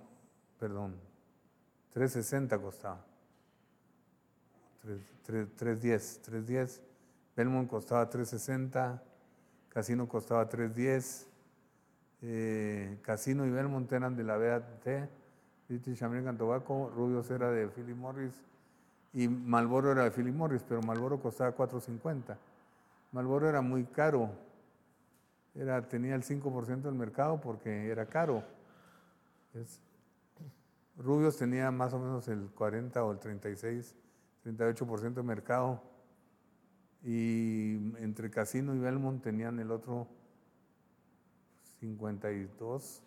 perdón, 3.60 costaba. 310, 310. Belmont costaba 360, Casino costaba 310. Eh, Casino y Belmont eran de la BAT, British American Tobacco, Rubios era de Philip Morris y Malboro era de Philip Morris, pero Malboro costaba 450. Malboro era muy caro, era, tenía el 5% del mercado porque era caro. Rubios tenía más o menos el 40 o el 36 38% de mercado. Y entre Casino y Belmont tenían el otro 52,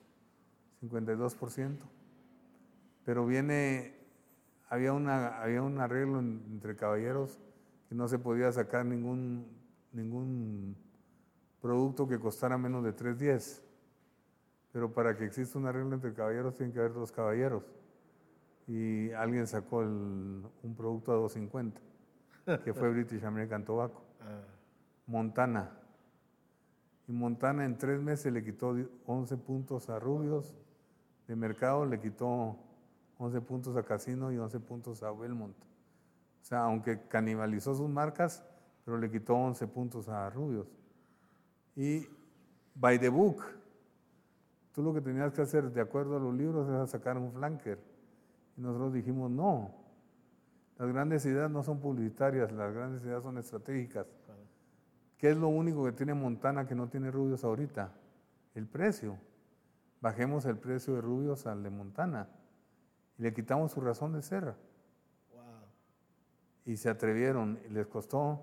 52%. Pero viene, había, una, había un arreglo entre caballeros que no se podía sacar ningún, ningún producto que costara menos de 3.10. Pero para que exista un arreglo entre caballeros tienen que haber dos caballeros y alguien sacó un producto a 250, que fue British American Tobacco, ah. Montana. Y Montana en tres meses le quitó 11 puntos a Rubios de mercado, le quitó 11 puntos a Casino y 11 puntos a Belmont. O sea, aunque canibalizó sus marcas, pero le quitó 11 puntos a Rubios. Y by the book, tú lo que tenías que hacer de acuerdo a los libros era sacar un flanker. Y nosotros dijimos, no, las grandes ideas no son publicitarias, las grandes ideas son estratégicas. ¿Qué es lo único que tiene Montana que no tiene Rubios ahorita? El precio. Bajemos el precio de Rubios al de Montana y le quitamos su razón de ser. Y se atrevieron y les costó.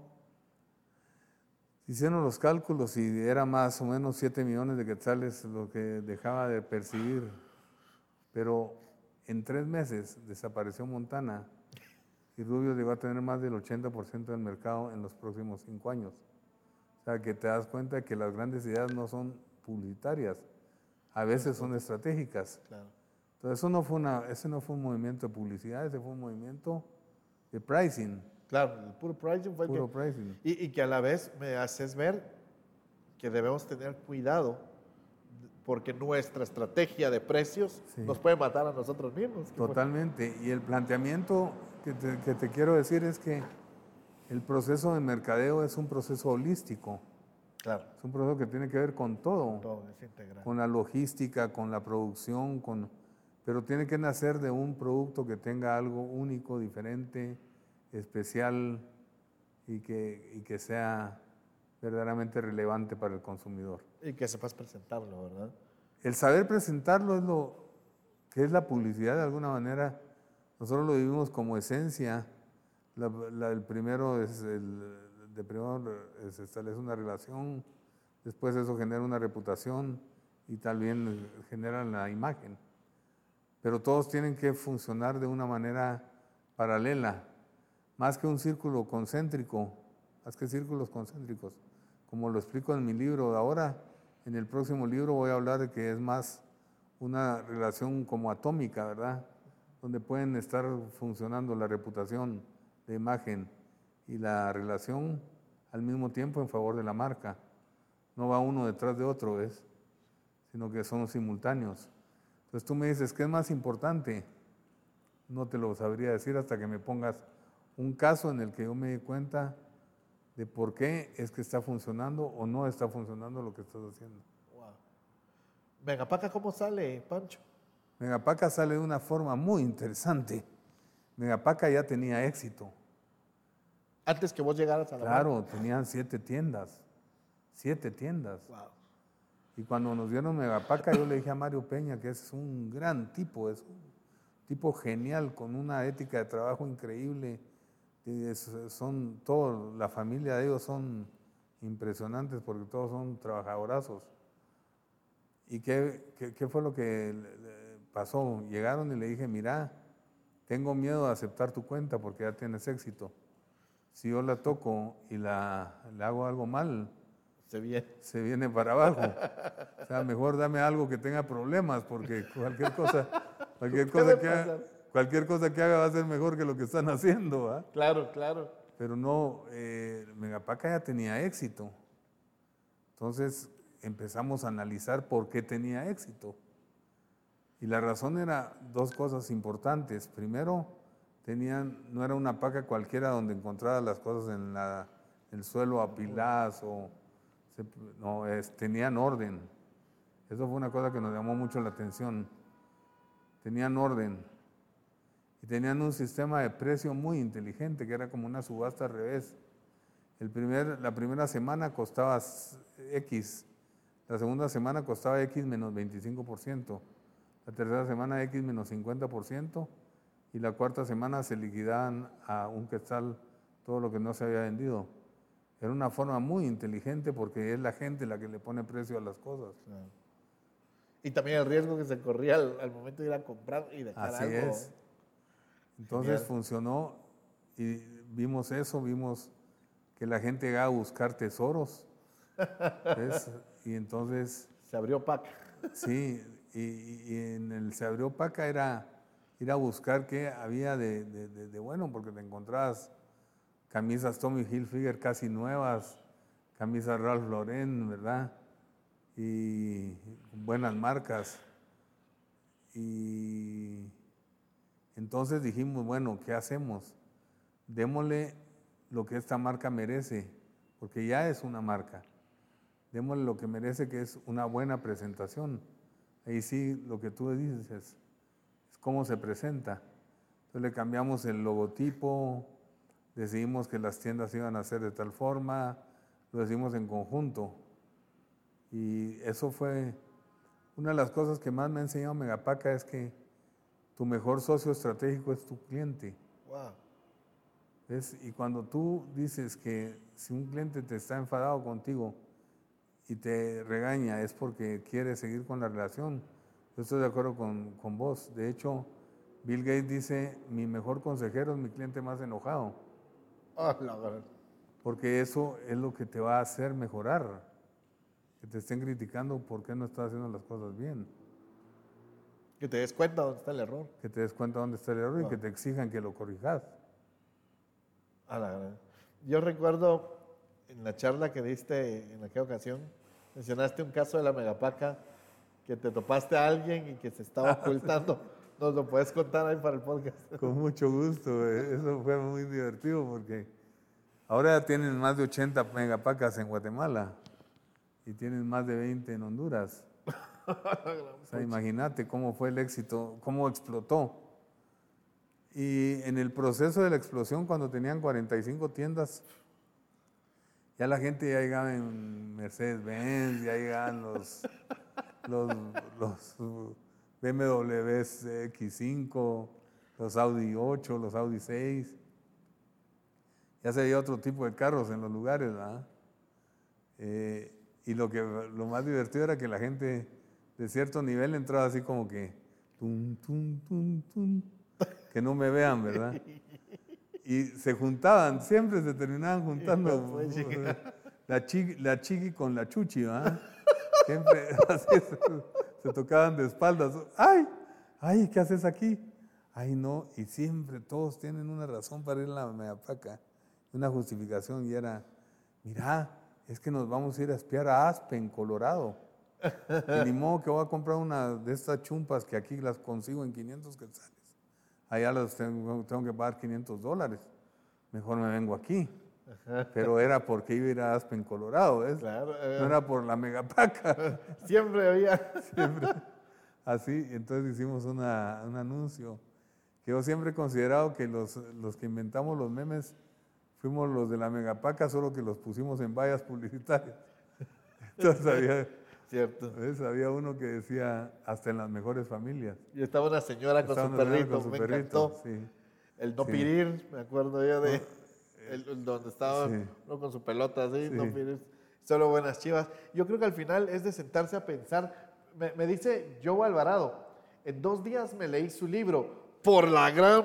Hicieron los cálculos y era más o menos 7 millones de quetzales lo que dejaba de percibir. Pero en tres meses desapareció Montana y Rubio llegó a tener más del 80% del mercado en los próximos cinco años. O sea, que te das cuenta que las grandes ideas no son publicitarias, a veces son estratégicas. Entonces, eso no, fue una, ese no fue un movimiento de publicidad, ese fue un movimiento de pricing. Claro, el puro pricing fue Puro pricing. Y, y que a la vez me haces ver que debemos tener cuidado porque nuestra estrategia de precios Sí. nos puede matar a nosotros mismos. Totalmente. Y el planteamiento que te, que te quiero decir es que el proceso de mercadeo es un proceso holístico. Claro, Es un proceso que tiene que ver con todo. todo es integral. con la logística, con la producción, con, pero tiene que nacer de un producto que tenga algo único, diferente, especial y que, y que sea verdaderamente relevante para el consumidor. Y que sepas presentarlo, ¿verdad? El saber presentarlo es lo que es la publicidad de alguna manera. Nosotros lo vivimos como esencia. La- la- el primero es el, de primero se establece una relación, después eso genera una reputación y también genera la imagen. Pero todos tienen que funcionar de una manera paralela, más que un círculo concéntrico, más que círculos concéntricos. Como lo explico en mi libro de ahora, en el próximo libro voy a hablar de que es más una relación como atómica, ¿verdad? Donde pueden estar funcionando la reputación, la imagen y la relación al mismo tiempo en favor de la marca. No va uno detrás de otro, ¿ves? Sino que son simultáneos. Entonces tú me dices, ¿qué es más importante? No te lo sabría decir hasta que me pongas un caso en el que yo me di cuenta de por qué es que está funcionando o no está funcionando lo que estás haciendo. Wow. Megapaca, ¿cómo sale, Pancho? Megapaca sale de una forma muy interesante. Megapaca ya tenía éxito. Antes que vos llegaras a la Claro, tenían siete tiendas. Siete tiendas. Wow. Y cuando nos dieron Megapaca, yo le dije a Mario Peña que es un gran tipo, es un tipo genial, con una ética de trabajo increíble. Y es- son todos, la familia de ellos son impresionantes porque todos son trabajadorazos. ¿Y qué, qué- qué fue lo que pasó? Llegaron y le dije, mira, tengo miedo de aceptar tu cuenta porque ya tienes éxito. Si yo la toco y la, le hago algo mal, Se viene. se viene para abajo. O sea, mejor dame algo que tenga problemas, porque cualquier cosa, cualquier cosa que pasar. Cualquier cosa que haga va a ser mejor que lo que están haciendo, ¿va? Claro, claro. Pero no, eh, Megapaca ya tenía éxito. Entonces empezamos a analizar por qué tenía éxito. Y la razón era dos cosas importantes. Primero, tenían, no era una paca cualquiera donde encontraba las cosas en la- el suelo apiladas o se- no, es- tenían orden. Eso fue una cosa que nos llamó mucho la atención. Tenían orden. Tenían un sistema de precio muy inteligente, que era como una subasta al revés. El primer, la primera semana costaba X, la segunda semana costaba X menos 25%, la tercera semana X menos 50% y la cuarta semana se liquidaban a un quetzal todo lo que no se había vendido. Era una forma muy inteligente porque es la gente la que le pone precio a las cosas. Y también el riesgo que se corría al, al momento de ir a comprar y dejar Así algo. es. Entonces Genial. funcionó y vimos eso, vimos que la gente llegaba a buscar tesoros. ¿ves? Y entonces, Se abrió paca. sí, y, y en el Se abrió Paca era ir a buscar qué había de, de- de- de bueno, porque te encontrabas camisas Tommy Hilfiger casi nuevas, camisas Ralph Lauren, ¿verdad? y buenas marcas. Y entonces dijimos, bueno, ¿qué hacemos? Démosle lo que esta marca merece, porque ya es una marca. Démosle lo que merece, que es una buena presentación. Ahí sí, lo que tú dices es, cómo se presenta. Entonces le cambiamos el logotipo, decidimos que las tiendas iban a ser de tal forma, lo decimos en conjunto. Y eso fue una de las cosas que más me ha enseñado Megapaca es que tu mejor socio estratégico es tu cliente. Wow. Y cuando tú dices que si un cliente te está enfadado contigo y te regaña es porque quiere seguir con la relación, yo estoy de acuerdo con, con vos. De hecho, Bill Gates dice, mi mejor consejero es mi cliente más enojado. Ah, la verdad. Porque eso es lo que te va a hacer mejorar. Que te estén criticando por qué no estás haciendo las cosas bien. Que te des cuenta dónde está el error. Que te des cuenta dónde está el error y ah. que te exijan que lo corrijas. A la Yo recuerdo en la charla que diste en aquella ocasión, mencionaste un caso de la megapaca que te topaste a alguien y que se estaba ocultando. ¿Nos lo puedes contar ahí para el podcast? Con mucho gusto. Eh. Eso fue muy divertido porque ahora tienen más de 80 megapacas en Guatemala y tienen más de 20 en Honduras. o sea, imagínate cómo fue el éxito, cómo explotó. Y en el proceso de la explosión, cuando tenían 45 tiendas, ya la gente ya llegaba en Mercedes-Benz, ya llegaban los, los, los BMW X5, los Audi 8, los Audi 6. Ya se veía otro tipo de carros en los lugares, ¿verdad? Eh, y lo, que, lo más divertido era que la gente de cierto nivel entraba así como que, tum, tum, tum, tum, que no me vean, ¿verdad? Y se juntaban, siempre se terminaban juntando la chiqui, la chiqui con la chuchi, ¿verdad? Siempre así se, tocaban de espaldas. ¡Ay! ¡Ay! ¿Qué haces aquí? Ay, no. Y siempre todos tienen una razón para ir a la meapaca, una justificación, y era, mira, es que nos vamos a ir a espiar a Aspen, Colorado. Y ni modo que voy a comprar una de estas chumpas que aquí las consigo en 500 quetzales. Allá las tengo, que pagar 500 dólares. Mejor me vengo aquí. Pero era porque iba a ir a Aspen, Colorado, ¿ves? Claro, No era por la megapaca. Siempre había. Siempre. Así, entonces hicimos una, un anuncio. Que yo siempre he considerado que los, los que inventamos los memes fuimos los de la megapaca, solo que los pusimos en vallas publicitarias. Entonces había, Cierto. había uno que decía, hasta en las mejores familias. Y estaba una señora con su perrito, me encantó. El no pirir, me acuerdo yo de el, donde estaba uno con su pelota así, no pirir, solo buenas chivas. Yo creo que al final es de sentarse a pensar. Me, me dice Joe Alvarado, en dos días me leí su libro, por la gran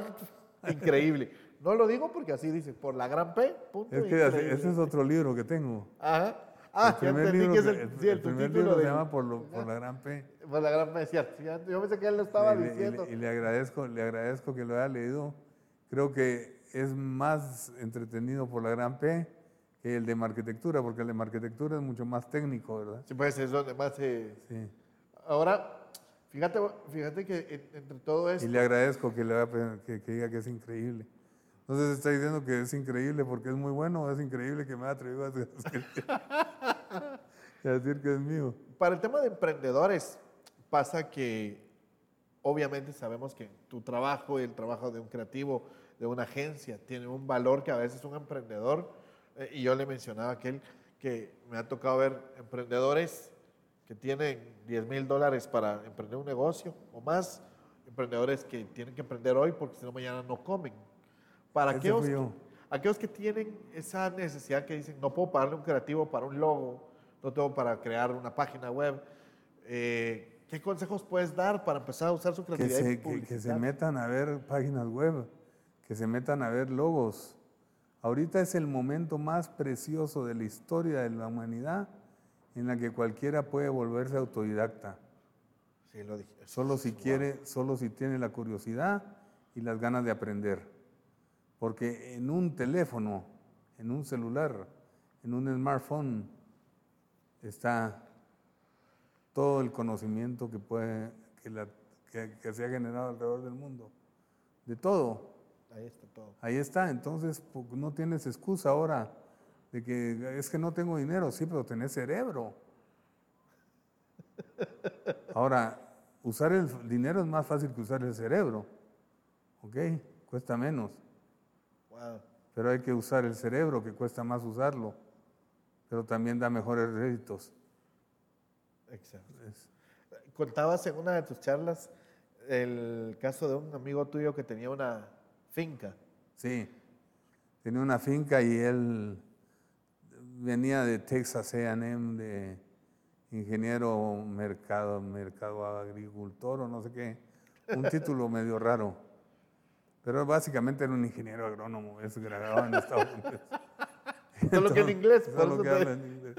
increíble. No lo digo porque así dice, por la gran P. Punto es que ese es otro libro que tengo. Ajá. Ah, el primer libro, que es el, sí, el, primer libro se llama por, la gran P. Por la gran P, cierto. Yo pensé que él lo estaba diciendo. Y, le agradezco, le agradezco que lo haya leído. Creo que es más entretenido por la gran P que el de arquitectura, porque el de arquitectura es mucho más técnico, ¿verdad? Sí, pues es donde más se... Sí. Ahora, fíjate, fíjate que entre todo esto... Y le agradezco que, le, que, que diga que es increíble. Entonces está diciendo que es increíble porque es muy bueno, es increíble que me haya atrevido a decir, que es mío. Para el tema de emprendedores, pasa que obviamente sabemos que tu trabajo y el trabajo de un creativo, de una agencia, tiene un valor que a veces un emprendedor, eh, y yo le mencionaba a aquel que me ha tocado ver emprendedores que tienen 10 mil dólares para emprender un negocio o más, emprendedores que tienen que emprender hoy porque si no mañana no comen. Para aquellos, aquellos que tienen esa necesidad que dicen, no puedo pagarle un creativo para un logo, no tengo para crear una página web, eh, ¿qué consejos puedes dar para empezar a usar su creatividad? Que se, que, se metan a ver páginas web, que se metan a ver logos. Ahorita es el momento más precioso de la historia de la humanidad en la que cualquiera puede volverse autodidacta. Sí, lo dije. Solo si quiere, solo si tiene la curiosidad y las ganas de aprender. Porque en un teléfono, en un celular, en un smartphone, está todo el conocimiento que, puede, que, la, que, que se ha generado alrededor del mundo. De todo. Ahí está todo. Ahí está, entonces no tienes excusa ahora de que es que no tengo dinero, sí, pero tenés cerebro. Ahora, usar el dinero es más fácil que usar el cerebro, ¿ok? Cuesta menos, Wow. pero hay que usar el cerebro, que cuesta más usarlo, pero también da mejores réditos. Exacto. Es- Contabas en una de tus charlas el caso de un amigo tuyo que tenía una finca. Sí, tenía una finca y él venía de Texas A&M, de ingeniero mercado, mercado agricultor o no sé qué, un título medio raro. Pero básicamente era un ingeniero agrónomo, es graduado en Estados Unidos. Solo que en inglés, Solo que habla en inglés.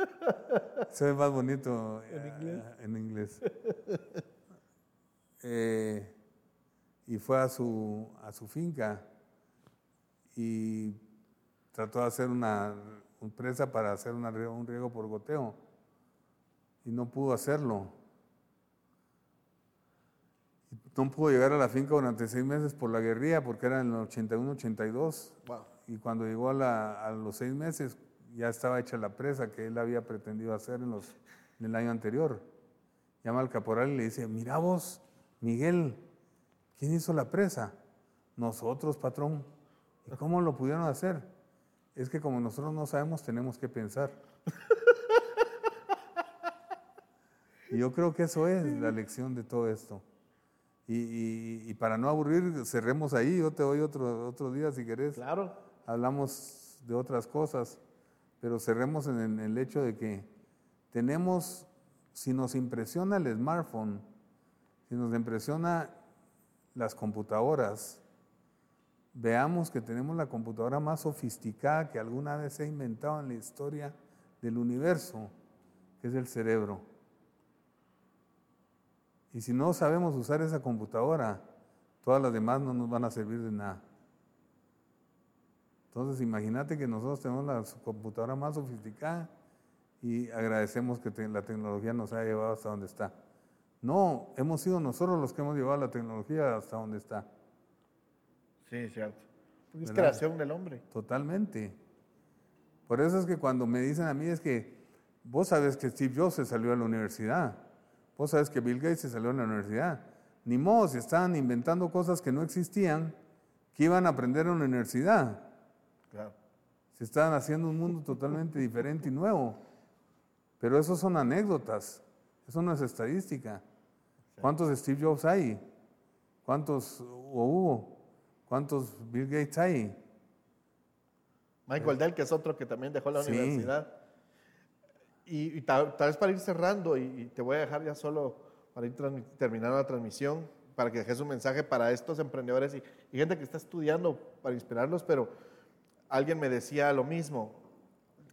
Se ve más bonito ¿En eh, inglés? en inglés. Eh, y fue a su, a su finca y trató de hacer una, una presa para hacer una un riego por goteo y no pudo hacerlo. No pudo llegar a la finca durante seis meses por la guerrilla porque era en el 81-82 Wow. y cuando llegó a, la- a los seis meses ya estaba hecha la presa que él había pretendido hacer en, los, en el año anterior. Llama al caporal y le dice, mira vos, Miguel, ¿quién hizo la presa? Nosotros, patrón. ¿Y cómo lo pudieron hacer? Es que como nosotros no sabemos, tenemos que pensar. Y yo creo que eso es la lección de todo esto. Y, y- y para no aburrir, cerremos ahí. Yo te doy otro, otro día si querés Claro. hablamos de otras cosas, pero cerremos en, en el hecho de que tenemos, si nos impresiona el smartphone, si nos impresiona las computadoras, veamos que tenemos la computadora más sofisticada que alguna vez se ha inventado en la historia del universo, que es el cerebro. Y si no sabemos usar esa computadora, todas las demás no nos van a servir de nada. Entonces, imagínate que nosotros tenemos la computadora más sofisticada y agradecemos que te- la tecnología nos haya llevado hasta donde está. No, hemos sido nosotros los que hemos llevado la tecnología hasta donde está. Sí, cierto. Porque es ¿Verdad? creación del hombre. Totalmente. Por eso es que cuando me dicen a mí es que vos sabes que Steve Jobs se salió de la universidad, vos sabes que Bill Gates se salió de la universidad. Ni modo, si estaban inventando cosas que no existían, que iban a aprender en la universidad. Claro. Se estaban haciendo un mundo totalmente diferente y nuevo. Pero eso son anécdotas, eso no es estadística. ¿Cuántos Steve Jobs hay? ¿Cuántos o hubo? ¿Cuántos Bill Gates hay? Michael Dell, que es otro que también dejó la Sí. universidad. Y, y tal, tal vez para ir cerrando, y, y te voy a dejar ya solo para ir terminando la transmisión, para que dejes un mensaje para estos emprendedores y, y gente que está estudiando para inspirarlos, pero alguien me decía lo mismo.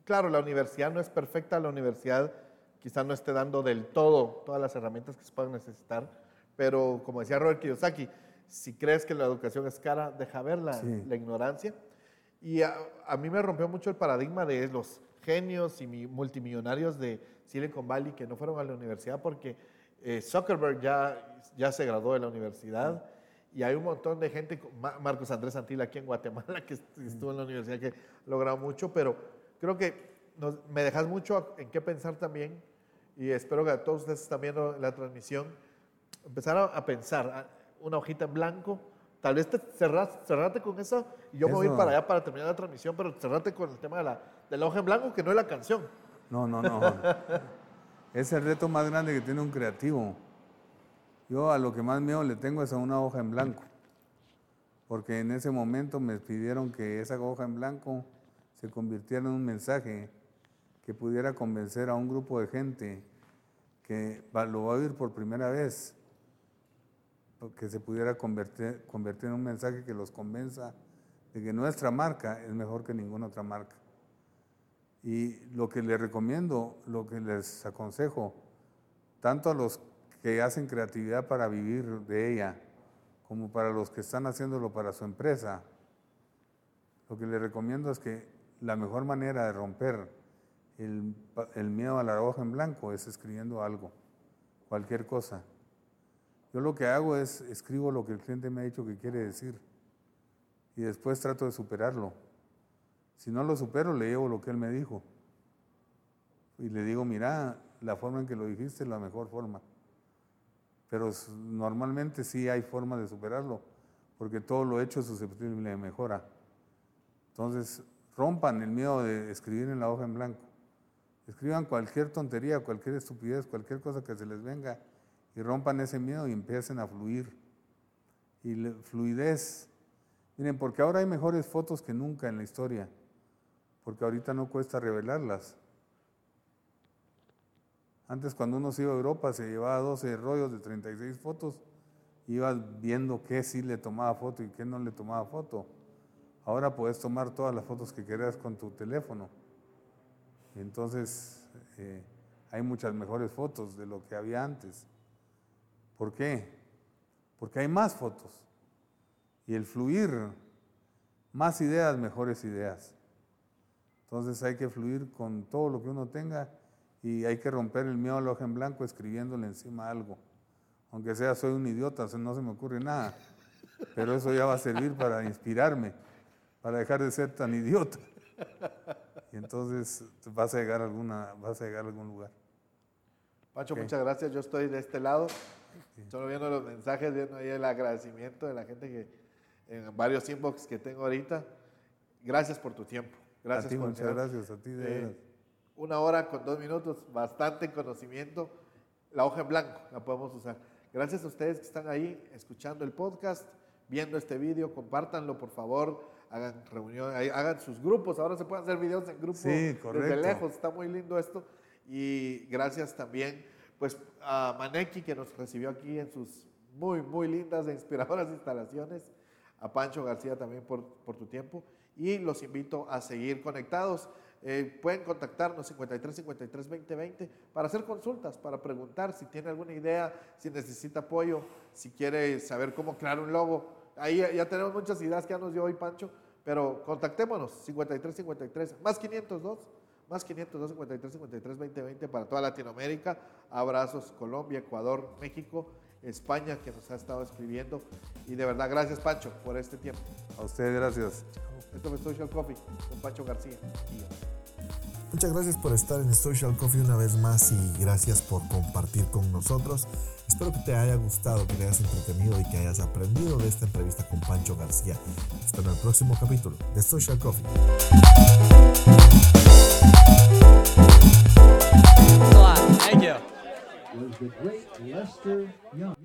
Claro, la universidad no es perfecta, la universidad quizá no esté dando del todo todas las herramientas que se puedan necesitar, pero como decía Robert Kiyosaki, si crees que la educación es cara, deja ver la, Sí. la ignorancia. Y a, a mí me rompió mucho el paradigma de los genios y mi- multimillonarios de Silicon Valley que no fueron a la universidad porque eh, Zuckerberg ya, ya se graduó de la universidad y hay un montón de gente, co- Ma- Marcos Andrés Antila aquí en Guatemala que est- estuvo en la universidad que logrado mucho, pero creo que nos- me dejas mucho en qué pensar también y espero que todos ustedes están viendo la transmisión empezar a, a pensar a- una hojita en blanco. Tal vez te cerras, cerrate con eso y yo me voy a ir Eso. para allá para terminar la transmisión, pero cerrate con el tema de la, de la hoja en blanco, que no es la canción. No, no, no. es el reto más grande que tiene un creativo. Yo a lo que más miedo le tengo es a una hoja en blanco. Porque en ese momento me pidieron que esa hoja en blanco se convirtiera en un mensaje que pudiera convencer a un grupo de gente que lo va a oír por primera vez, que se pudiera convertir, convertir en un mensaje que los convenza de que nuestra marca es mejor que ninguna otra marca. Y lo que les recomiendo, lo que les aconsejo, tanto a los que hacen creatividad para vivir de ella, como para los que están haciéndolo para su empresa, lo que les recomiendo es que la mejor manera de romper el, miedo a la hoja en blanco es escribiendo algo, cualquier cosa. Yo lo que hago es escribo lo que el cliente me ha dicho que quiere decir y después trato de superarlo. Si no lo supero, le llevo lo que él me dijo. Y le digo, mira, la forma en que lo dijiste es la mejor forma. Pero normalmente sí hay forma de superarlo, porque todo lo hecho es susceptible de mejora. Entonces, rompan el miedo de escribir en la hoja en blanco. Escriban cualquier tontería, cualquier estupidez, cualquier cosa que se les venga y rompan ese miedo y empiecen a fluir. Y fluidez. Miren, porque ahora hay mejores fotos que nunca en la historia, porque ahorita no cuesta revelarlas. Antes cuando uno se iba a Europa se llevaba 12 rollos de 36 fotos, ibas viendo qué sí le tomaba foto y qué no le tomaba foto. Ahora puedes tomar todas las fotos que quieras con tu teléfono. Entonces eh, hay muchas mejores fotos de lo que había antes. ¿Por qué? Porque hay más fotos. Y el fluir, más ideas, mejores ideas. Entonces hay que fluir con todo lo que uno tenga y hay que romper el miedo al ojo en blanco escribiéndole encima algo. Aunque sea soy un idiota, no se me ocurre nada. Pero eso ya va a servir para inspirarme, para dejar de ser tan idiota. Y entonces vas a llegar a, alguna, vas a, llegar a algún lugar. Pacho, muchas gracias. Yo estoy de este lado. Solo viendo los mensajes, viendo ahí el agradecimiento de la gente que en varios inbox que tengo ahorita. Gracias por tu tiempo. Gracias a ti, muchas gracias a ti. De eh, una hora con dos minutos, bastante conocimiento. La hoja en blanco la podemos usar. Gracias a ustedes que están ahí escuchando el podcast, viendo este video, compártanlo por favor, hagan reuniones, hagan sus grupos. Ahora se pueden hacer videos en grupos sí, desde lejos, está muy lindo esto. Y gracias también pues a Maneki que nos recibió aquí en sus muy, muy lindas e inspiradoras instalaciones, a Pancho García también por, por tu tiempo y los invito a seguir conectados. Eh, pueden contactarnos 53 53 20 20 para hacer consultas, para preguntar si tiene alguna idea, si necesita apoyo, si quiere saber cómo crear un logo. Ahí ya tenemos muchas ideas que ya nos dio hoy Pancho, pero contactémonos 53 53 más 502 más 502 53 53 20 20 para toda Latinoamérica. Abrazos Colombia, Ecuador, México, España que nos ha estado escribiendo. Y de verdad, gracias Pancho por este tiempo. A usted, gracias. Esto fue Social Coffee con Pancho García. Muchas gracias por estar en Social Coffee una vez más y gracias por compartir con nosotros. Espero que te haya gustado, que te hayas entretenido y que hayas aprendido de esta entrevista con Pancho García. Hasta en el próximo capítulo de Social Coffee. The great Lester Young.